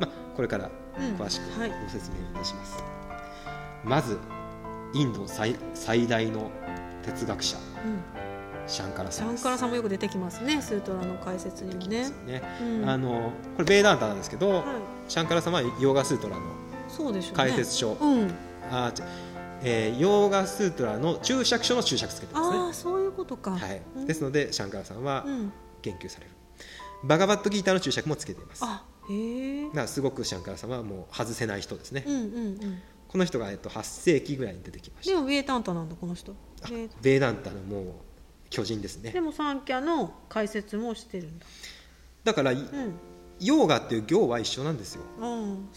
まあ、これからうん。詳しくはい。ご説明いたします、まずインド最最大の哲学者。うん。シャンカラシャンさんです。カラさんもよく出てきますね。スートラの解説にもね。ね。うん。あのこれベーダンタなんですけど、はい。シャンカラさんはヨーガスートラのそうでしょうね。解説書、うん。あちえーヨーガスートラの注釈書の注釈つけてますね。ああそういうことか。はい、うん。ですのでシャンカラさんはうん。言及される、バガバットギーターの注釈もつけています。だかあへえらすごくシャンカラさんはもう外せない人ですね、うんうんうん。この人が、えっと、8世紀ぐらいに出てきました。でもウェータンタなんだこの人。あウェーダンタ。のもう巨人ですね。でもサンキャの解説もしてるんだ。だから、うんヨーガっていう行は一緒なんですよ。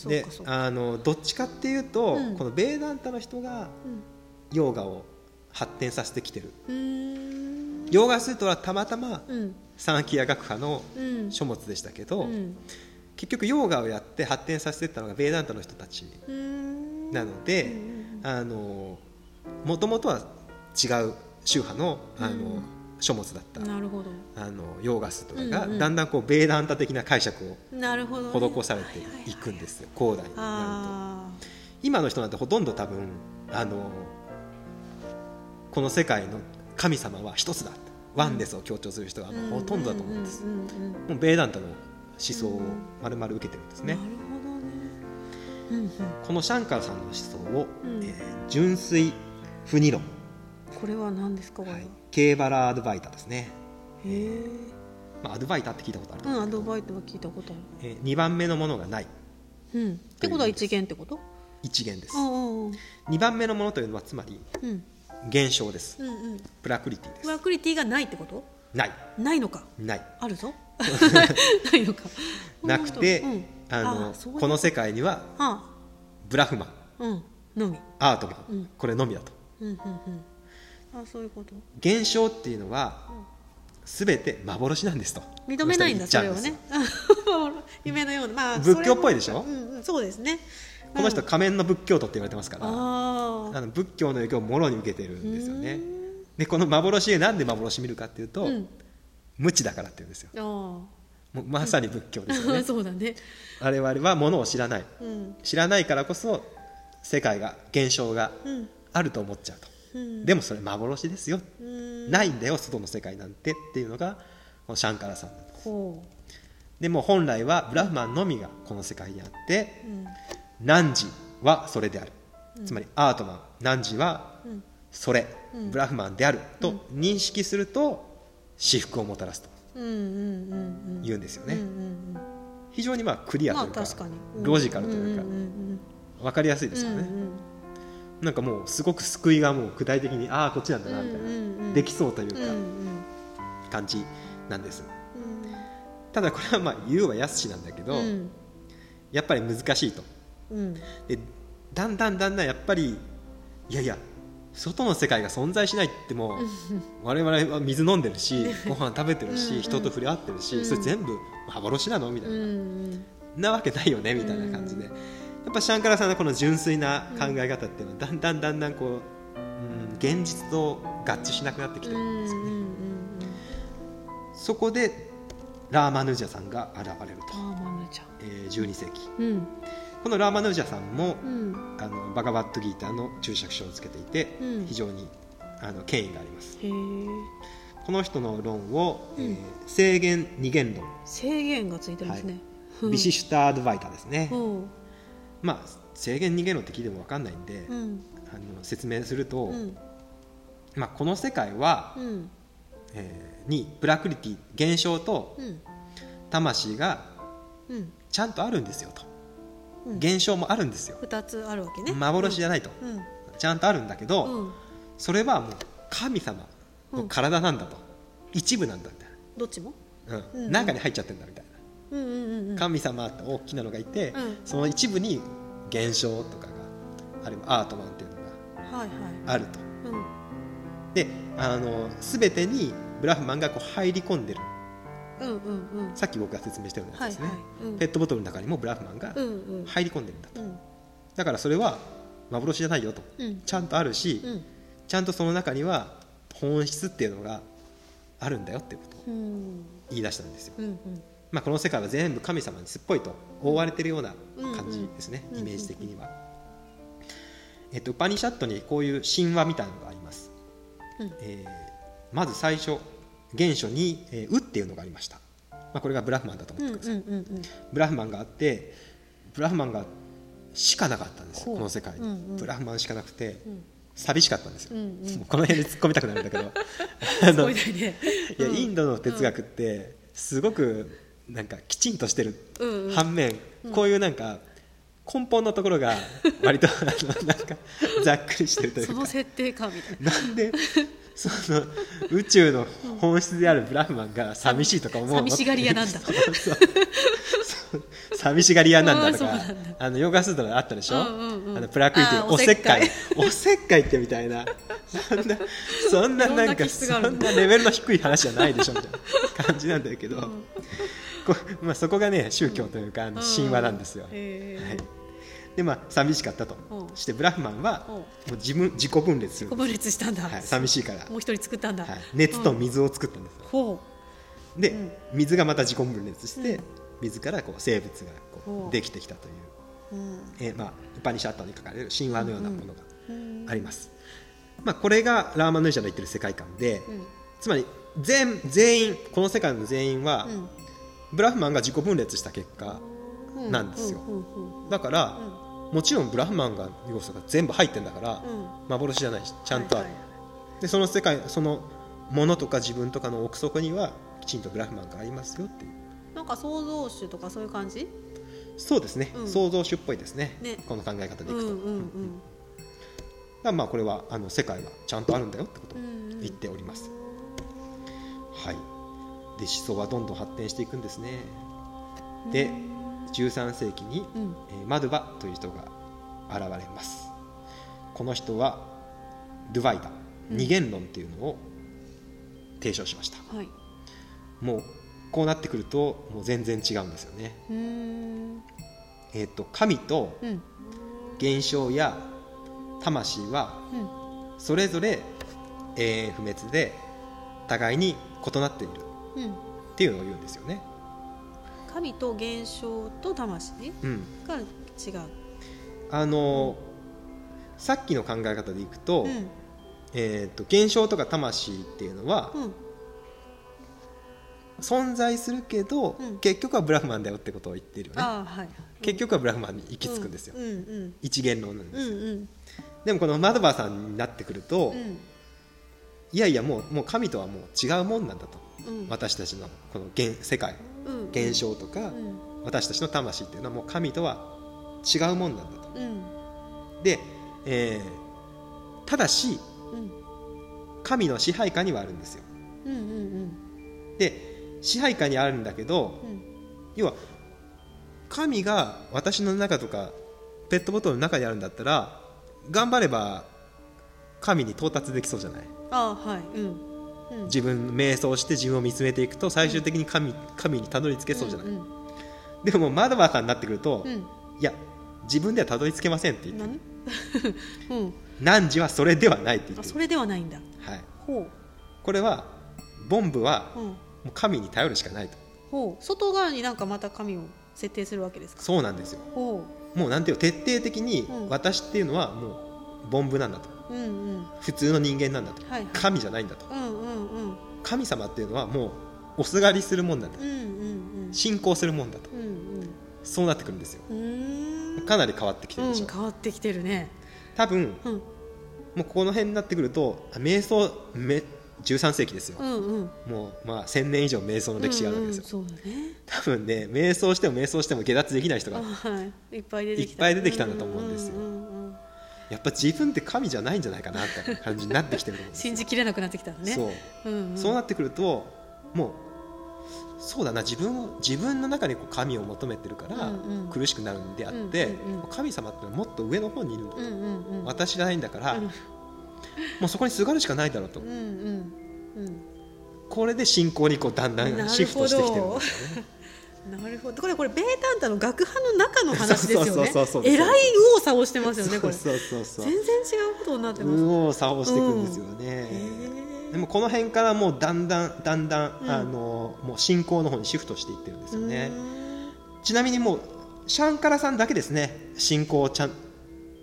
であのどっちかっていうと、うん。このベーダンタの人がヨーガを発展させてきてる。ヨーガスートはたまたまうん。サンキヤ学派のうん。書物でしたけど、うん。結局ヨーガをやって発展させていったのがベーダンタの人たちなので、あのもともとは違う宗派のあの、うん書物だった。なるほど。あのヨーガスとかが、うんうん。だんだんこうベーダンタ的な解釈を施されていくんですよ。広代になると。あ今の人なんてほとんど多分あのこの世界の神様は一つだワンネスを強調する人があもうほとんどだと思うんです、もうベーダンタの思想を丸々受けてるんですね、このシャンカラさんの思想を、うん。えー純粋不二論、これは何ですか？これは。はい、ケーバラアドバイタですね、へえまあ、アドバイタって聞いたことあるとうんアドバイトは聞いたことあえ2番目のものがない。るうん。ってことは一元ってこと？一元です。うんうんうん。2番目のものというのはつまりうん。現象です。うんうん。プラクリティです。プラクリティがないってこと？ない。ないのか？ない。あるぞ。[LAUGHS] ないのか。なくて、うん。あのこの世界にははブラフマン。あうん。のみ。アートマン、うん。これのみだと。うんうんうんあそういうこと。現象っていうのは、全て幻なんですと。認めないんだそれを言っちゃうんです。よ [LAUGHS] ね夢のようなまあ仏教っぽいでしょ？うんうんそうですね。この人うん。仮面の仏教徒って言われてますから、ああの仏教の影響をもろに受けてるんですよね。でこの幻でなんで幻見るかっていうと、うん。無知だからって言うんですよ。あもうまさに仏教ですよね。[LAUGHS] そうだね。我々はものを知らない。うん。知らないからこそ世界が現象がうん。あると思っちゃうと、うん。でもそれ幻ですよ、うん。ないんだよ外の世界なんてっていうのがこのシャンカラさんなんです。ほでも本来はブラフマンのみがこの世界にあってううん汝はそれである、つまりアートマン汝はうん。それ、うん。ブラフマンであると認識すると至福をもたらすと言うんですよね、非常にまあクリアというか,、ロジカルというか分かりやすいですよね、なんかもうすごく救いがもう具体的にああこっちなんだなみたいな、うんうんうん。できそうというか感じなんです、うん。ただこれはまあ言うはやすしなんだけど、うん。やっぱり難しいと。うん。でだんだんだんだんやっぱりいやいや外の世界が存在しないってもう我々は水飲んでるし [LAUGHS] ご飯食べてるし人と触れ合ってるし、うん。それ全部幻なのみたいな、うん。なわけないよねみたいな感じで、うんやっぱシャンカラさんのこの純粋な考え方っていうのはだんだんだんだんこう、うん、現実と合致しなくなってきてうるんですよね、そこでラーマヌージャさんが現れると、あーマヌちゃんえー12世紀。うん。このラーマヌージャさんもうん。あのバガバットギーターの注釈書をつけていて、うん。非常にあの権威があります。この人の論を、うん。えー制限二元論。制限がついてるんですね。ビシシュタードバイターですね、うんまあ制限二元論って聞いても分かんないんで、うん。あの説明すると、うん。まあ、この世界は、うん。えーにプラクリティ現象とうん。魂がうん。ちゃんとあるんですよと、うん。現象もあるんですよ。二つあるわけね。幻じゃないと、うん。ちゃんとあるんだけど、うん。それはもう神様の体なんだと、一部なんだみたいどっちも？な、うん。うん。中に入っちゃってんだみたいな、神様って大きなのがいて、うん。その一部に現象とかがある。アートマンっていうのがあると。うん。であの全てにブラフマンがこう入り込んでる。さっき僕が説明したようなやつですね、うん。ペットボトルの中にもブラフマンが入り込んでるんだと、うん。だからそれは幻じゃないよと。うん。ちゃんとあるし、うん。ちゃんとその中には本質っていうのがあるんだよっていうことをうん。言い出したんですよ、うんまあ、この世界は全部神様にすっぽいと覆われてるような感じですね、イメージ的には、えっと、ウパニシャットにこういう神話みたいなのがあります、うんえーまず最初原初に「えーう」っていうのがありました、まあ、これがブラフマンだと思ってください、ブラフマンがあってブラフマンがしかなかったんですこの世界に、うんうんブラフマンしかなくて、うん寂しかったんですよ、うんうんこの辺で突っ込みたくなるんだけどあのすごいねいやインドの哲学ってすごくなんかきちんとしてるうんうん。反面、こういうなんか根本のところが割とあのなんかざっくりしてるというか。その設定かみたいな。なんでその宇宙の本質であるブラフマンが寂しいとか思うの？寂しがり屋なんだ。[LAUGHS] 寂しがり屋なんだとかあのヨガスートラあったでしょ、うんうんうん。あのプラクリティおせっかい。おおせっかいってみたいな。そんなそんなななんかそんなレベルの低い話じゃないでしょみたいな感じなんだけど、こうまあ、そこがね宗教というか、あの神話なんですよ、はい、でまあ寂しかったと、うん。してブラフマンはうん。もう自分自己分裂する分裂したんだ。はい、寂しいから、もう一人作ったんだ。はい、熱と水を作ったんですよ、ほで、うん。水がまた自己分裂して、うん。水からこう生物がこほううできてきたという、う。うん。えーまあ、ウパニシャットに書かれる神話のようなものがうん。あります、まあ、これがラーマヌージャの言ってる世界観で、うん。つまり全全員この世界の全員は、うんブラフマンが自己分裂した結果うんなんですよ。うんうんうんだから、うもちろんブラフマンが要素が全部入ってんだから、うん。幻じゃないしちゃんとある、でその世界そのものとか自分とかの奥底にはきちんとブラフマンがありますよっていう。なんか創造主とかそういう感じ？そうですね、うん。創造主っぽいですね。ね。この考え方でいくと、うんうんうん。だまあこれはあの世界はちゃんとあるんだよってことを言っております、はいで思想はどんどん発展していくんですね。で13世紀に、うん。えーマドゥバという人が現れます。この人はドゥバイダうん。二元論っていうのを提唱しました。はい。もうこうなってくるともう全然違うんですよね、えー、と神とうん。現象や魂はうん。それぞれ永遠不滅で互いに異なっているうん。っていうのを言うんですよね、神と現象と魂うん、が違う。あのさっきの考え方でいくと,、うん。えー、と現象とか魂っていうのはうん。存在するけど、うん。結局はブラフマンだよってことを言ってるよね。はい。結局はブラフマンに行き着くんですよ、うんうん一元論なんでうんす、うん。でもこのマドバーさんになってくると、うん。いやいやもうもう神とはもう違うもんなんだと。うん私たちのこの現世界うん。現象とか、うん。私たちの魂っていうのはもう神とは違うもんなんだと。うん。で、えーただしうん。神の支配下にはあるんですよ。で支配下にあるんだけどうん。要は神が私の中とかペットボトルの中にあるんだったら頑張れば神に到達できそうじゃない？あーはい。うんうん。自分瞑想して自分を見つめていくと最終的に神神にたどり着けそうじゃない、うんでもまだまだになってくると、うん。いや自分ではたどり着けませんって言って何？[LAUGHS] うん。汝はそれではないって言ってそれではないんだ。はい、ほこれはボンブはううん。もう神に頼るしかないと。ほう。外側になんかまた紙を設定するわけですか？そうなんですよ。ほもうなんていうの徹底的にうん。私っていうのはもうボンブなんだと。ううんうん。普通の人間なんだと、はいはい。神じゃないんだと。うんうんうん神様っていうのはもうおすがりするもんだうんうん信仰するもんだと。うんうん。そうなってくるんですよ。かなり変わってきてうんるでしょ、変わってきてるね。多分うん。もうここの辺になってくると瞑想め13世紀ですよ、うんうん。もうまあ1000年以上瞑想の歴史があるわけですよ、うんうんそうだね。多分ね瞑想しても瞑想しても下脱できない人があはい。いっぱい出てきた。んだと思うんですよ。うんうんうんやっぱ自分って神じゃないんじゃないかなって感じになってきてると思うん信じきれなくなってきたのね。そう。う、んうん、そうなってくるともうそうだな自分を自分の中にこう神を求めてるから苦しくなるんであって、うんうんうん。神様ってのはもっと上の方にいるんだ、うんうんうん。私じゃないんだから、うん。もうそこにすがるしかないだろうと、うんうん。うん。これで信仰にこうだんだんシフトしてきてるんですよね。なるほど。これこれベータンタの学派の中の話ですよね。そうそうそうそうえらい右往左往してますよねこれ。そうそうそう全然違うことになってます右往左往していくんですよね、へでもこの辺からもうだんだんだんだん、うん。あのもう信仰の方にシフトしていってるんですーよね。ちなみにもうシャンカラさんだけですね。信仰をちゃん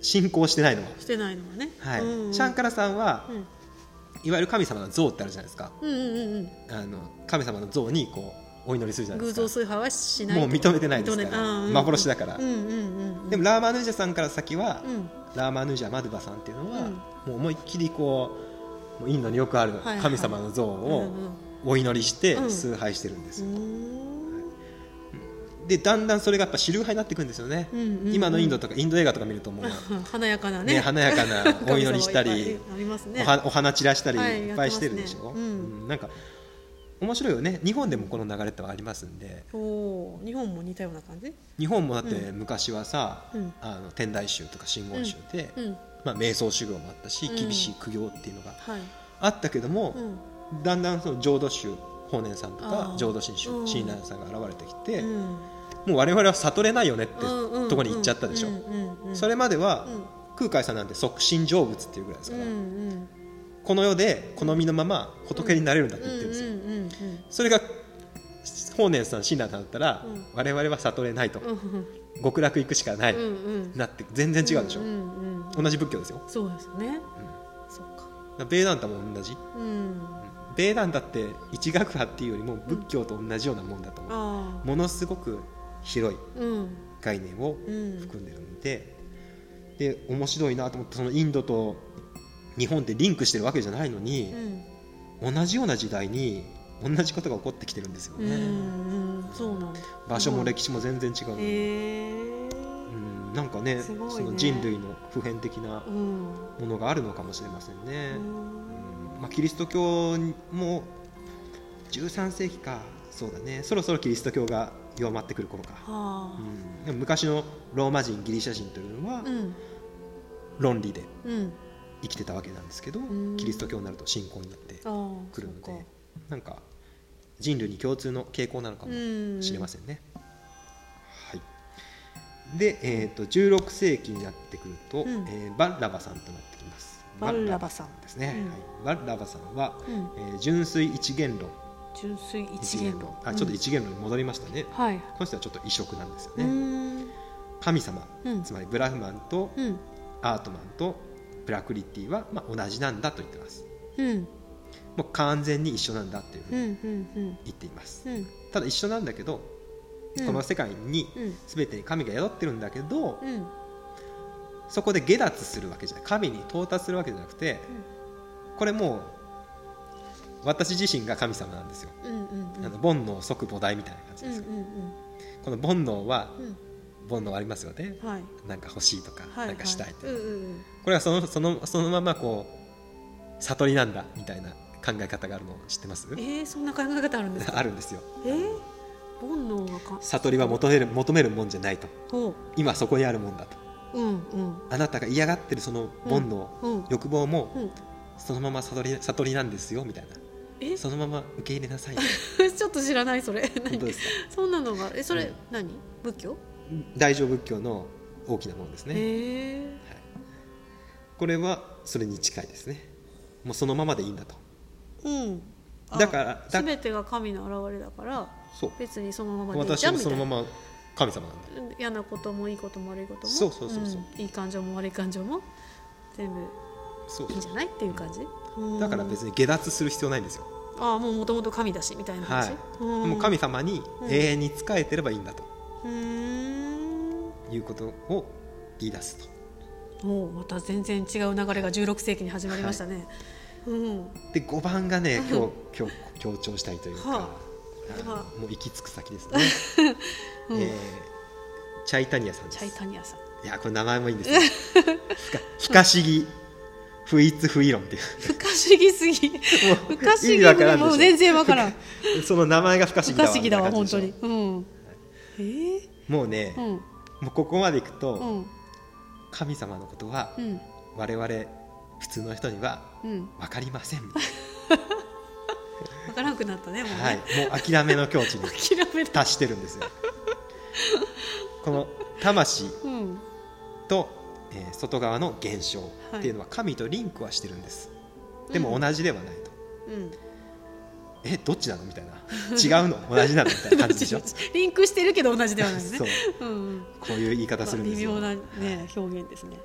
信仰してないのは、してないのはね。はい。うんうん。シャンカラさんはうん。いわゆる神様の像ってあるじゃないですか。うんうんうんうん。あの神様の像にこうお祈りするじゃない偶ですか。像崇拝はしないもう認めてないですから。幻だから、でもラーマヌージャさんから先は、うんラーマヌージャマドゥバさんっていうのは、うん。もう思いっきりこうインドによくあるはいはい神様の像うんをお祈りしてうん崇拝してるんですよ、でだんだんそれがやっぱ主流派になっていくんですよね、今のインドとかインド映画とか見るともう、華やかなね。ね、華やかなお祈りしたりね。お花散らしたりはいいっぱいしてるでしょ、やってますね。うん。うん。なんか面白いよね。日本でもこの流れってありますんで。おー日本も似たような感じ？日本もだって昔はさ、うん。あの天台宗とか真言宗で、うん。まあ、瞑想修行もあったしうん。厳しい苦行っていうのがはい。あったけども、うん。だんだんその浄土宗法然さんとあかー。浄土真宗うん。親鸞さんが現れてきて、うん。もう我々は悟れないよねってうんうんとこに行っちゃったでしょ、うんうんうんそれまでは、うん。空海さんなんて即身成仏っていうぐらいですうんから、うんこの世で好みのまま仏になれるんだって言ってるんですよ、うんうんそれが法然さん親鸞さんだったら、うん。我々は悟れないと、うんうん極楽行くしかない、うんうんなって全然違うでしょ、んうんうん同じ仏教ですよ。そうですよね。そっか。ベーダンタも同じ。うん。ベーダンタって一学派っていうよりも仏教と同じようなもんだと思う、あものすごく広い概念をうん含んでるんで,、で面白いなと思ってそのインドと日本ってリンクしてるわけじゃないのにう、ん。同じような時代に同じことが起こってきてるんですよね、場所も歴史も全然違う。のに、へえ。うん、なんかねね。その人類の普遍的なうん。ものがあるのかもしれませんね、うん。うん。まあ、キリスト教も13世紀か。そうだね。そろそろキリスト教が弱まってくる頃か、はあ。うん、昔のローマ人ギリシャ人というのはうん。論理で。うん生きてたわけなんですけど、ん。キリスト教になると信仰になってくるのでなんか人類に共通の傾向なのかもうん。しれませんね。はい、で、えー、と16世紀になってくると、うん。えーバッラバさんとなってきます。バッラバさん。ですね、うん。はい、バッラバさんは、うん。えー純粋一元論。純粋一元論。あちょっと一元論に戻りましたね、はい。この人はちょっと異色なんですようね、ん。神様。うん。つまりブラフマンとうん。アートマンとプラクリティは、まあ、同じなんだと言ってます。うん。もう完全に一緒なんだっていうふううにんうん。言っています、うん。ただ一緒なんだけど、うん。この世界にうん。全てに神が宿ってるんだけど、うん。そこで下脱するわけじゃない。神に到達するわけじゃなくて、これもう私自身が神様なんですよ、うんうんうん。あの煩悩即菩提みたいな感じです、うんうん。この煩悩はうん煩悩ありますよね。うんはい。なんか欲しいとか、はいなんかしたいって、うんうんうん。これはそのそのそのままこう悟りなんだみたいな考え方があるのを知ってます？えー、そんな考え方あるんですか？あるんですよ。えー、煩悩はか？悟りは求める求めるもんじゃないと。ほ今そこにあるもんだと。ううんうん。あなたが嫌がってるその煩悩、うん。欲望もうん。そのまま悟り悟りなんですよみたいな。え？そのまま受け入れなさい。[LAUGHS] ちょっと知らないそれ。そんなのがえそれ、うん。何？仏教大乗仏教の大きなものですね、へえ。これはそれに近いですね。もうそのままでいいんだと。うん。あだからだ全てが神の現れだからそう。別にそのままでいいんみたいな。そのまま神様なんだうん嫌なこともいいことも悪いこともそうそうそうそう。ん。いい感情も悪い感情も全部そういいんじゃないっていう感じ？だから別にに下脱する必要ないんですよ、ああもうもともと神だしみたいな感じ、はい。うん。もう神様に永遠に仕えてればいいんだということを言い出すと。もうまた全然違う流れが16世紀に始まりましたね、うん。で5番がね今日今日強調したいというか、はあ。のはもう行き着く先ですね、[LAUGHS] うん。えーチャイタニアさんです。チャイタニアさん。いやこれ名前もいいんですよ。不可思議不一不異論っていう。不可思議すぎ。も不可思議もう全然わからん。その名前が不可思議だわ不可思議だわ本当に。うんえー、ょもうね、うん。もうここまでいくと、うん。神様のことはうん。我々普通の人にはうん。分かりません、[LAUGHS] わからなくなったねもうね、はい、もう諦めの境地に [LAUGHS] 達してるんですよ。[LAUGHS] この魂うん。と、えー外側の現象っていうのは神とリンクはしてるんです、でも同じではないと、うんえどっちなの？みたいな。違うの？同じなの？みたいな感じでしょ。[LAUGHS] リンクしてるけど同じではないね。そう。うん。うんこういう言い方するんですよ、まあ微妙なね表現ですね。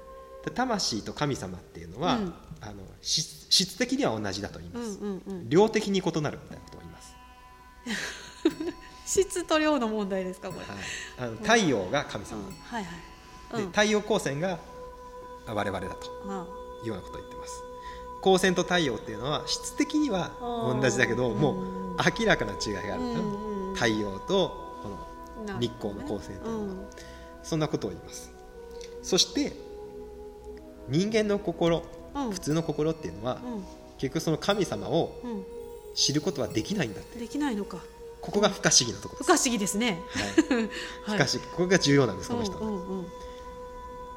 で魂と神様っていうのは、うん。あの質質的には同じだと言います、うんうんうん。量的に異なるみたいなことを言います、[LAUGHS] 質と量の問題ですかこれ、はい、あの太陽が神様、うん、はいはい。うん。で太陽光線が我々だと。あ。いうようなことを言って光線と太陽っていうのは質的には同じだけどもう明らかな違いがある、うん太陽とこの日光の光線っていうのは、うん。そんなことを言います。そして人間の心、うん。普通の心っていうのは、結局その神様を知ることはできないんだって。できないのか。ここが不可思議なところです、不可思議ですね。はい、[LAUGHS] 不可思議。ここが重要なんですこの人は、うんうん。うん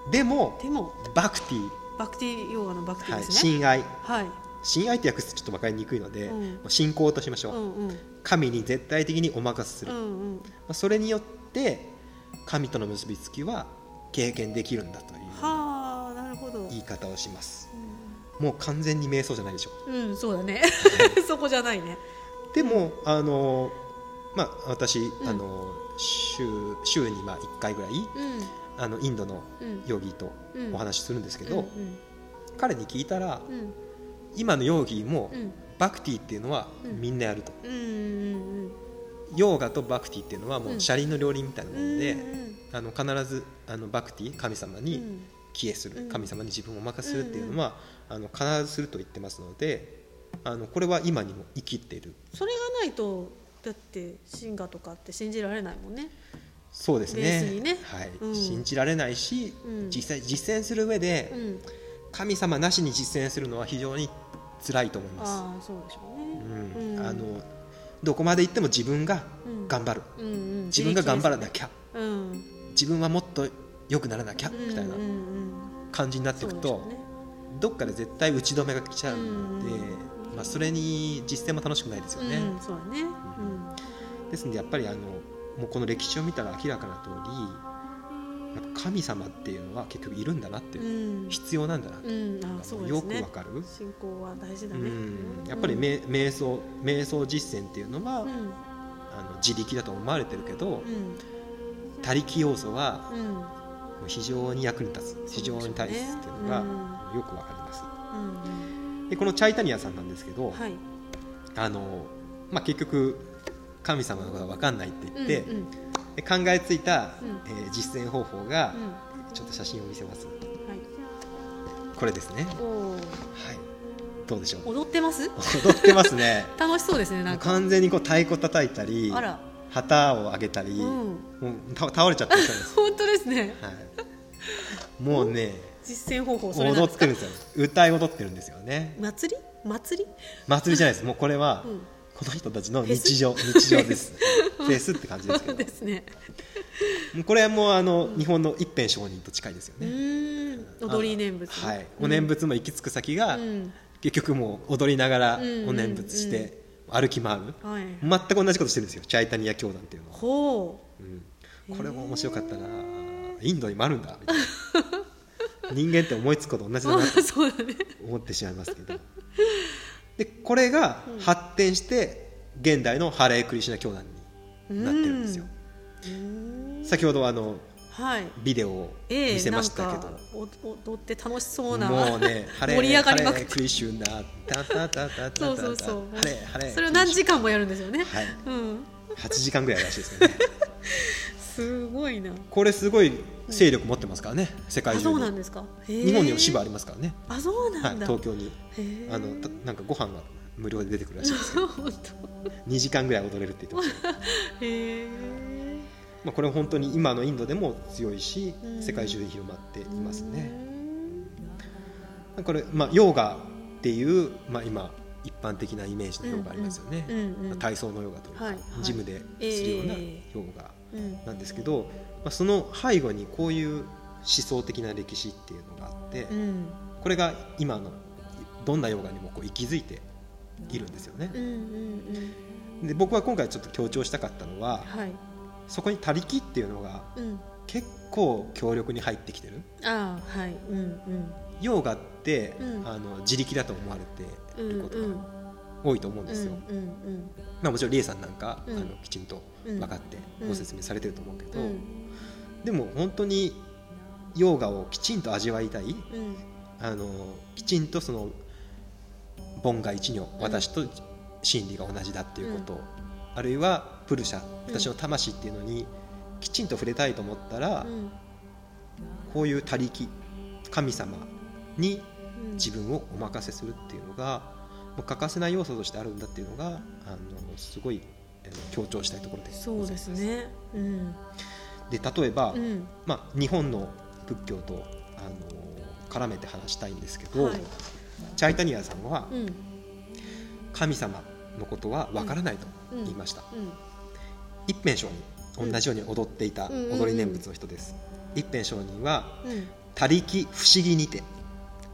でもでも。バクティ、バクティヨガのバクティはい、ですね。信愛はい。信愛って訳すとちょっと分かりにくいので、うん。信仰としましょう、うんうん。神に絶対的にお任せする、まうんうん。あ、それによって神との結びつきは経験できるんだというはあなるほど。言い方をします。もう完全に瞑想じゃないでしょう。うんそうだね。[LAUGHS] そこじゃないね。でも、あのまあ私、ん。あの週週にまあ1回ぐらいうんあのインドのうん。ヨギとうん。お話しするんですけけど、彼に聞いたらうん。今のヨギもうん。バクティっていうのはうん。みんなやると、ヨーガとバクティっていうのはもう車輪の両輪みたいなもうんので、うん。あの必ずあのバクティ神様にうん。帰依する、うん。神様に自分をお任せするっていうのは、あの必ずすると言ってますのであのこれは今にも生きている。それがないとだって神話とかって信じられないもんねそうですね。ね。はい。うん。信じられないし、うん。実際実践する上で、うん。神様なしに実践するのは非常に辛いと思います、あのどこまで行っても自分がうん。頑張る、うんうん。自分が頑張らなきゃ。うん。自分はもっと良くならなきゃみたいなうん。うん感じになっていくと、ね。どっかで絶対打ち止めが来ちゃうので、うんまあ、それに実践も楽しくないですよね、うんそうだね。ですのでやっぱりあのもうこの歴史を見たら明らかな通りやっぱ神様っていうのは結局いるんだなってういう、ん。必要なんだなってう。ん。あそうでよくわかる、信仰は大事だうねん、やっぱり瞑瞑想瞑想実践っていうのは、うん。あの自力だと思われてるけど、うん。他力要素は非常に役に立つ。非常に大切っていうのがうん。よくわかります。うん。でこのチャイタニアさんなんですけど、はい。あのまあ、結局神様のことが分かんないって言って、うんうん。で考えついた、うん。えー実践方法が、うん。ちょっと写真を見せます。はい。これですね、はい、どうでしょう？踊ってます？踊ってますね。[LAUGHS] 楽しそうですねなんか。完全にこう太鼓叩いたりあら。旗を上げたり、うん。もうた倒れちゃってる人です、[LAUGHS] 本当ですね。はい、もうね実践方法それなん踊ですか？ってるんですよ。歌い踊ってるんですよね。祭り？祭り？祭りじゃないです。もうこれは、うんこの人たちの日常日常です。[LAUGHS] フェスって感じですけど。ですね。これはもうあの、日本の一辺商人と近いですようね、踊り念仏はい、お念仏も行き着く先が、うん。結局もう踊りながらうん。お念仏して歩き回る、はい。全く同じことしてるんですよ。チャイタニア教団っていうのは、ほう。ん、これも面白かったな。インドにもあるんだ。みたいな。[LAUGHS] 人間って思いつくこと同じだなと [LAUGHS] 思ってしまいますけどでこれが発展して現代のハレークリシュナ教団になってるんですよ。先ほどあのはい。ビデオをええ見せましたけど、なんかお踊って楽しそうなもうね、[LAUGHS] 盛り上がりまくって。クリシュナタタタタタタそうそうそう。ハレーハレーそれを何時間もやるんですよね、はい。うん。8時間ぐらいらしいですね [LAUGHS] すごいな。これすごい勢力持ってますからね世界あ中に。そうなんですか。日本にも支部ありますからね、あそうは、ないんだ、東京に。あのたなんかご飯が無料で出てくるらしいですけど。[LAUGHS] 本2時間ぐらい踊れるって言ってました。[LAUGHS] まあこれ本当に今のインドでも強いしうん。世界中で広まっていますね。これ、まあ、ヨガっていう、まあ、今一般的なイメージのヨガありますよね、うんうんうん体操のヨガというか、はいはい。ジムでするようなえヨガ。うんなんですけど、まあ、その背後にこういう思想的な歴史っていうのがあって、うん。これが今のどんなヨガにもこう息づいているんですよね。うんうんうん。で僕は今回ちょっと強調したかったのははい。そこに他力っていうのがうん。結構強力に入ってきてる。ああはい。うんうん。ヨガって、うん。あの自力だと思われてることがうん多いと思うんですよ、うんうんまあ、もちろんリエさんなんか、うん。あのきちんとうん分かってうん。ご説明されてると思うけど、うん。でも本当にヨガをきちんと味わいたい。うん。あのきちんとその凡が一如私と真理が同じだっていうこと、あるいはプルシャ私の魂っていうのにきちんと触れたいと思ったら、うん。こういう他力神様にうん。自分をお任せするっていうのが欠かせない要素としてあるんだっていうのがあのすごいえー強調したいところです。そうですね。うん。で例えば、うん。まあ、日本の仏教とあの絡めて話したいんですけど、はい。チャイタニアさんはうん。神様のことはわからないと言いました、うん。一辺上人同じように踊っていたうん。踊り念仏の人です、一辺上人はうん。他力不思議にて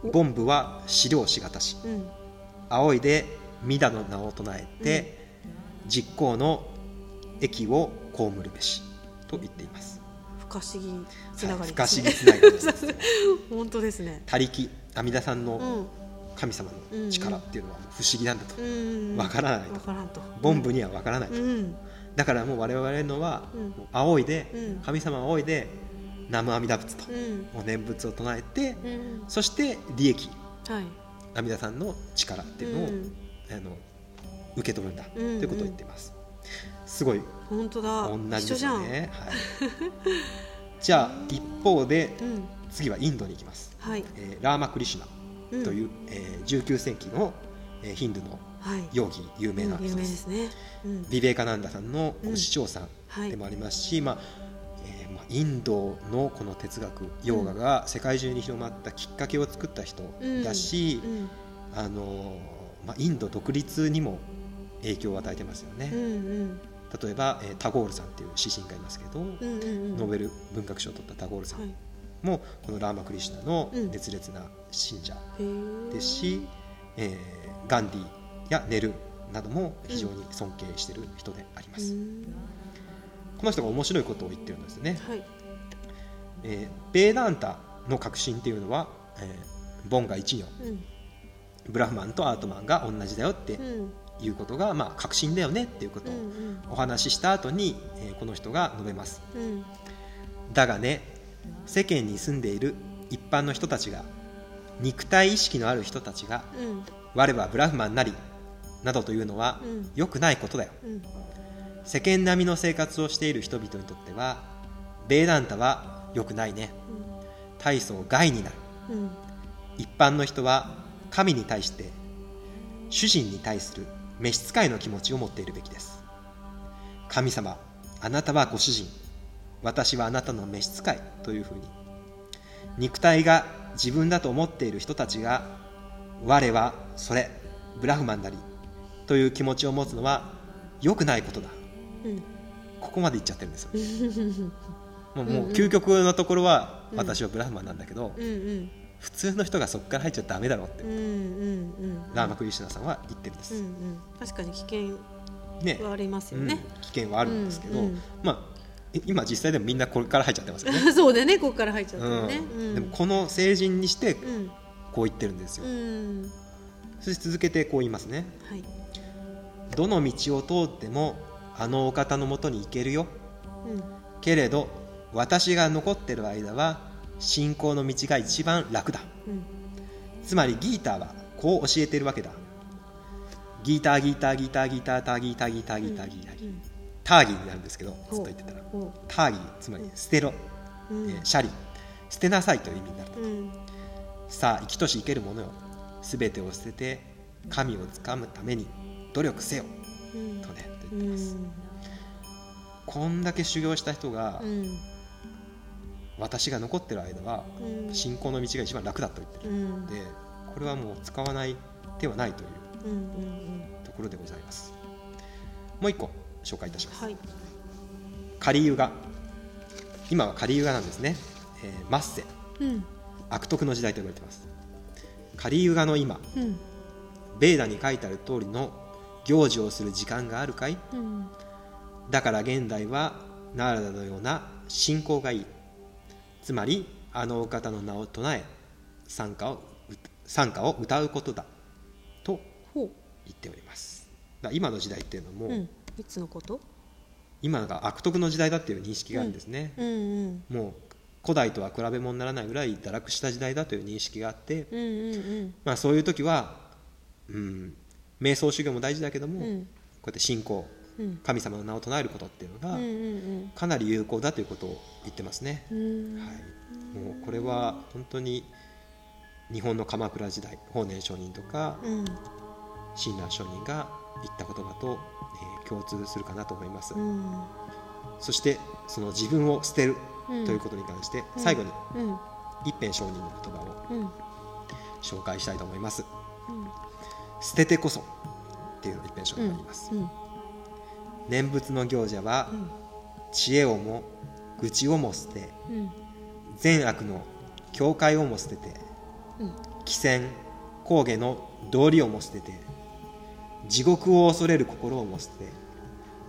お。凡夫は資料しがたしうん。仰いで弥陀の名を唱えて、実行の益を被るべしと言っています。不可思議つながはいりですね不可思議つながりね。本当ですね。他力阿弥陀さんのうん。神様の力っていうのは不思議なんだと、うん。わからないと。凡夫にはわからないと、うん。だからもう我々のは、仰いで、うん。神様を仰いで南無阿弥陀仏と、うん。お念仏を唱えて、うん。そして利益。はい。阿弥陀さんの力っていうのを、うん。あの受け取るんだ、うんうん。ということを言っています。すごい。本当だ。同じですね、はい、じゃあ一方でうん。次はインドに行きます、はい。えーラーマ・クリシュナうん。という、えー19世紀の、えーヒンドゥーのはい。ヨギ有名なうん有人です,、名ですね。うん。ビベーカナンダさんの師匠さんはいでもありますし、まあえーまあ、インドのこの哲学ヨガが世界中に広まったきっかけを作った人だし、うん。あのまあ、インド独立にも影響を与えてますよね、うんうん。例えば、えータゴールさんっていう詩人がいますけど、うんうんうん。ノーベル文学賞を取ったタゴールさんはい。もこのラーマ・クリシュナのうん熱烈な信者ですし、えーガンディやネルなども非常に尊敬している人であります、うん。この人が面白いことを言ってるんですね、はい。えーベーダンタの革新っていうのは、えーボンが一如うん。ブラフマンとアートマンが同じだよってうんいうことが、まあ、革新だよねっていうことをうんお話しした後に、えーこの人が述べます。うん。だがね世間に住んでいる一般の人たちが肉体意識のある人たちがうん。我はブラフマンなりなどというのはうん。良くないことだよ。うん。世間並みの生活をしている人々にとってはベーダンタは良くないね。大層害になる。うん。一般の人は神に対して主人に対する召使いの気持ちを持っているべきです。神様あなたはご主人。私はあなたの召使いというふうに。肉体が自分だと思っている人たちが我はそれブラフマンなりという気持ちを持つのは良くないことだ。うん。ここまで言っちゃってるんですよ。[LAUGHS] もう究極のところは私はブラフマンなんだけど、うんうん普通の人がそこから入っちゃダメだろうって、うんうんうんラーマクリシュナさんは言ってるんです、うんうん。確かに危険ね。はありますようん。ね、危険はあるんですけど、うんうん。まあい今実際でもみんなこれから入っちゃってますよね、[LAUGHS] そうだよね。ここから入っちゃったよね、ううんん、でもこの成人にしてうん。こう言ってるんですよ、うん。そして続けてこう言いますね。はい。どの道を通ってもあのお方のもとに行けるよ。うん。けれど私が残ってる間は信仰の道が一番楽だ。うん。つまりギーターはこう教えてるわけだ。ギーターギーターギーターギーターターギーターギーターギーターギーターギーうんターギーになるんですけどずっと言ってたらほターギーつまり捨てろ、ううんえーシャリ捨てなさいという意味になるうんさあ生きとし生けるものよすべてを捨てて神をつかむために努力せようんとね言ってます、んこんだけ修行した人が、うん私が残ってる間はうん。信仰の道が一番楽だと言ってる。うん。のでこれはもう使わない手はないというところでございます。もう一個紹介いたします、はい。カリユガ今はカリユガなんですね、えーマッセうん。悪徳の時代と呼ばれています。カリユガの今。うん。ベーダに書いてある通りの行事をする時間があるかい？うん。だから現代はナラダのような信仰がいいつまりあのお方の名を唱え賛歌を賛歌を歌うことだとほ言っております。今の時代っていうのも、ううん。いつのこと？今が悪徳の時代だっていう認識があるんですね、うん。うんもう古代とは比べ物にならないぐらい堕落した時代だという認識があって、うんうんまあ、そういう時は、うん、瞑想修行も大事だけども、うん。うんこうやって信仰うん神様の名を唱えることっていうのがかなり有効だということを言ってますね、はい、もうこれは本当に日本の鎌倉時代法然上人とかうん親鸞上人が言った言葉と、えー共通するかなと思います、うん。そしてその自分を捨てるうんということに関して最後にうん。一辺上人の言葉をうん。紹介したいと思います。うん。捨ててこそっていうのを一辺上人が言います、うん念仏の行者はうん。知恵をも愚痴をも捨てうん。善悪の境界をも捨ててうん。貴船高下の道理をも捨てて地獄を恐れる心をも捨て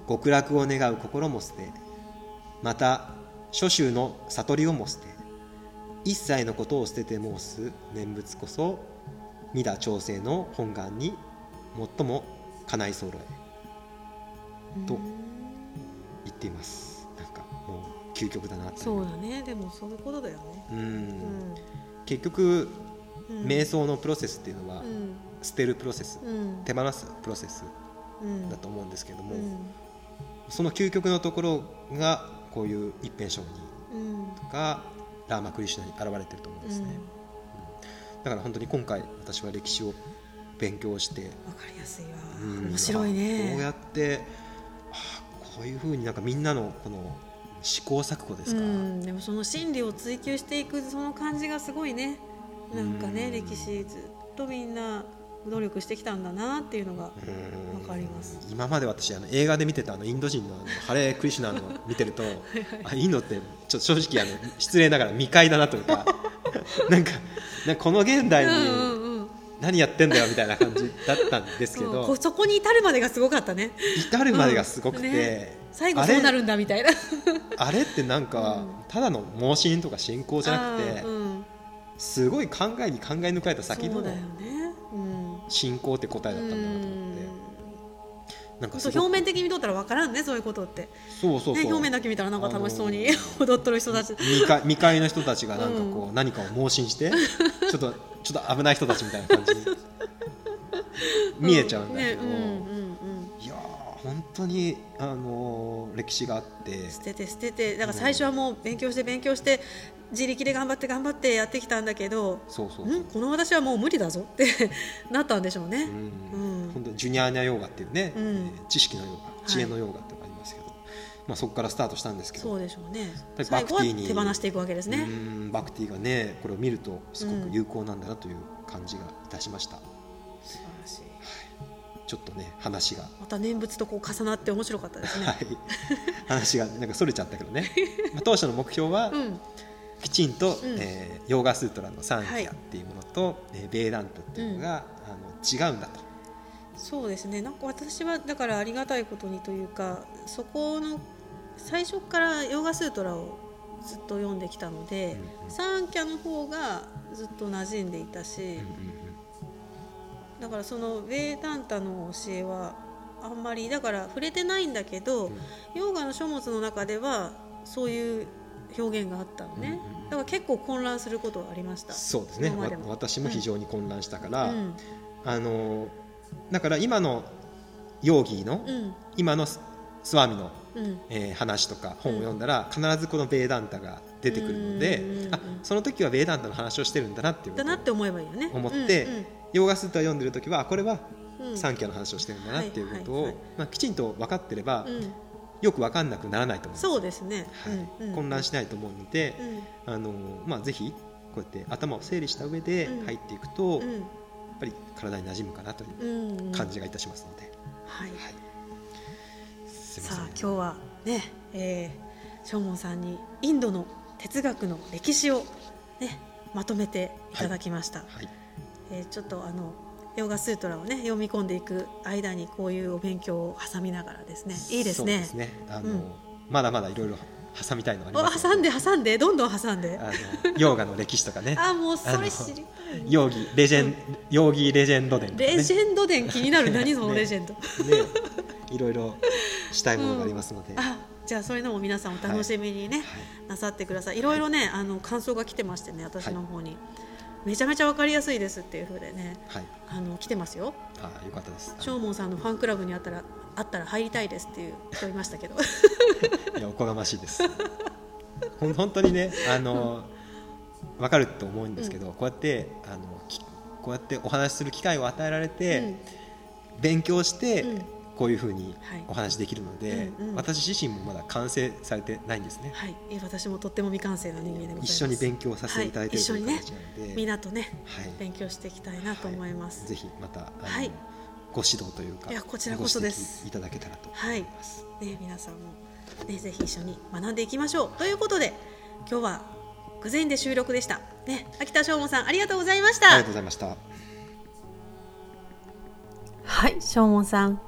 極楽を願う心も捨てまた諸宗の悟りをも捨て一切のことを捨てて申す念仏こそ三田調整の本願に最も叶い揃えと言っています。なんかもう究極だなそうだね。でもそういうことだよね。うん。うん結局うん。瞑想のプロセスっていうのはうん。捨てるプロセスうん。手放すプロセスうんだと思うんですけども、うん。その究極のところがこういう一辺上人うん。とかラーマ・クリシュナに現れてると思うんですね、だから本当に今回私は歴史を勉強して、わかりやすいわ。うん。面白いあねこうやってあこういうふうになんかみんなのこの試行錯誤ですか、うん、でもその真理を追求していくその感じがすごいね。なんかねうん。歴史ずっとみんな努力してきたんだなっていうのがうん。わかります。今まで私あの映画で見てたあのインド人のあのハレー・クリシュナの見てると [LAUGHS] あインドってちょ正直あの失礼ながら未開だなという [LAUGHS] か。なんかこの現代に何やってんだよみたいな感じだったんですけど。こそこに至るまでがすごかったね。至るまでがすごくて、うん。ね。最後そうなるんだみたいな。あれってなんか、うん。ただの盲信とか信仰じゃなくて、すごい考えに考え抜かれた先の信仰って答えだったんだなと思ってなんか表面的に見とったら分からんねそういうことって。そうそうね、表面だけ見たらなんか楽しそうにあの踊っとる人たち。未開未開の人たちがなんかこう、う何かを盲信してちょっとちょっと危ない人たちみたいな感じに [LAUGHS] 見えちゃうんだけど、ねうんうんうん。いやー本当にあの歴史があって。捨てて捨ててだから最初はもう勉強して勉強して自力で頑張って頑張ってやってきたんだけどそうそうこの私はもう無理だぞって [LAUGHS] なったんでしょうね。うん。うん。本当ジュニアーニャヨーガっていうね、うん。えー知識のヨーガ知恵のヨーガってありますけど、まあ、そこからスタートしたんですけど。そうでしょうね。バクティに手放していくわけですね。うんバクティがねこれを見るとすごく有効なんだなという感じがいたしました、素晴らしいちょっとね話が、また念仏とこう重なって面白かったですね。はい、話がなんかそれちゃったけどね、[LAUGHS] まあ、当初の目標はうん。きちんと、ん。えーヨーガスートラのサンキはいャっていうものと、えーベーダントっていうのが、あの違うんだと。そうですね。なんか私はだからありがたいことにというかそこの最初からヨーガスートラをずっと読んできたので、うんうん。サンキャの方がずっと馴染んでいたし、うんうんうんだからそのベーダンタの教えはあんまりだから触れてないんだけど、ヨーガの書物の中ではそういう表現があったのね、うんうん。うんだから結構混乱することはありました。そうですね。私も非常に混乱したから、うん。あのだから今のヨーギーの、うん。今のススワミの、うん。えー話とか本を読んだら、必ずこのベーダンタが出てくるので、うんうんうんあその時はベーダンタの話をしてるんだなってだなって思えばいいよね。思ってうんヨーガスーター読んでる時はあこれはうん。うんサンキャの話をしてるんだなっていうことを、はいはいはいまあ、きちんと分かってれば、うん。よく分かんなくならないと思うそうですね。はい。混乱しないと思うので、うん。あのまあ、ぜひこうやって頭を整理した上でうん。入っていくと、やっうんぱり体に馴染むかなという感じがいたしますので、はい。さあ今日はね、えー、正門さんにインドの哲学の歴史をねまとめていただきました。はい、えーちょっとあのヨガスートラをね読み込んでいく間にこういうお勉強を挟みながらですね。いいですね。そうですね。あの、うん。まだまだいろいろ挟みたいのありおます挟んで挟んで。どんどん挟んで。あのヨーガの歴史とかね。[LAUGHS] あもうそれ知りたいヨーギレジェン、ヨーギレジェンド伝ね。レジェンド伝。気になる。[LAUGHS] 何そのねレジェンド、ね。いろいろしたいものがありますので、はいあじゃあそういうのも皆さんお楽しみにね、なさってください。いろいろね、あの感想が来てましてね私の方に、めちゃめちゃわかりやすいですっていう風でねはい、あの来てますよ。あよかったです。正門さんのファンクラブにあったらあったら入りたいですっていう人いましたけど。[LAUGHS] いやおこがましいです。[LAUGHS] 本当にねあの分かると思うんですけど、こうやってあのきこうやってお話しする機会を与えられて、勉強して、うんこういうふうにはい。お話できるので、うんうん。私自身もまだ完成されてないんですね、はい、え私もとっても未完成な人間でございます。一緒に勉強させていただいているというはい。一緒にね形なので、みんなとねはい。勉強していきたいなと思います、ぜひまたあの、はい。ご指導というかいやこちらこそです。ご指摘いただけたらと思います、ね、皆さんも、ね、ぜひ一緒に学んでいきましょう。ということで今日は偶然で収録でした、ね、秋田翔門さんありがとうございました。ありがとうございました。はい翔門さん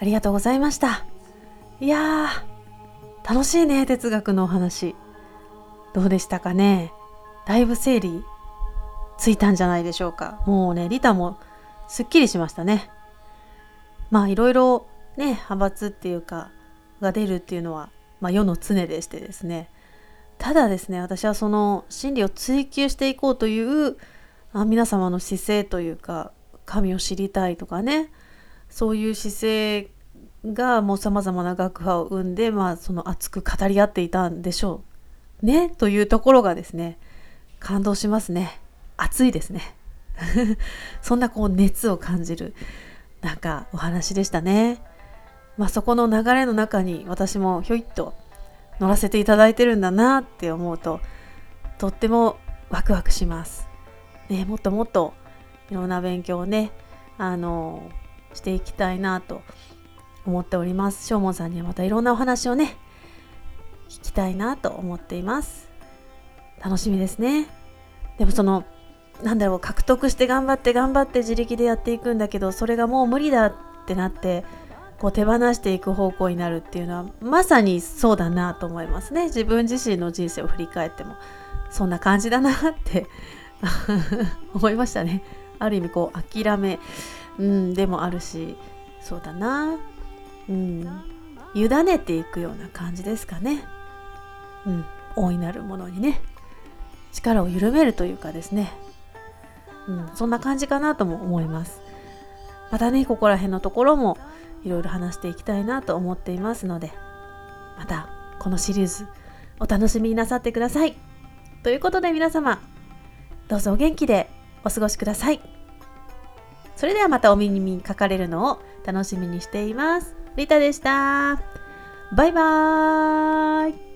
ありがとうございました。いやー楽しいね哲学のお話。どうでしたかね？だいぶ整理ついたんじゃないでしょうか。もうねリタもすっきりしましたね。まあいろいろね派閥っていうかが出るっていうのは、まあ、世の常でしてですね。ただですね私はその真理を追求していこうというあ皆様の姿勢というか神を知りたいとかね。そういう姿勢がもうさまざまな学派を生んで、まあ、その熱く語り合っていたんでしょうねというところがですね感動しますね熱いですね [LAUGHS] そんなこう熱を感じるなんかお話でしたね。まあ、そこの流れの中に私もひょいっと乗らせていただいてるんだなって思うととってもワクワクします。ね、もっともっといろんな勉強をねあのしていきたいなと思っております。しょうもんさんにはまたいろんなお話をね聞きたいなと思っています。楽しみですね。でもそのなんだろう獲得して頑張って頑張って自力でやっていくんだけどそれがもう無理だってなってこう手放していく方向になるっていうのはまさにそうだなと思いますね自分自身の人生を振り返ってもそんな感じだなって [LAUGHS] 思いましたねある意味こう諦め、うん、でもあるしそうだな、うん、委ねていくような感じですかね、うん、大いなるものにね。力を緩めるというかですね、うん、そんな感じかなとも思います。またねここら辺のところもいろいろ話していきたいなと思っていますのでまたこのシリーズお楽しみになさってください。ということで皆様どうぞお元気でお過ごしください。それではまたお耳にかかれるのを楽しみにしています。リタでした。バイバーイ。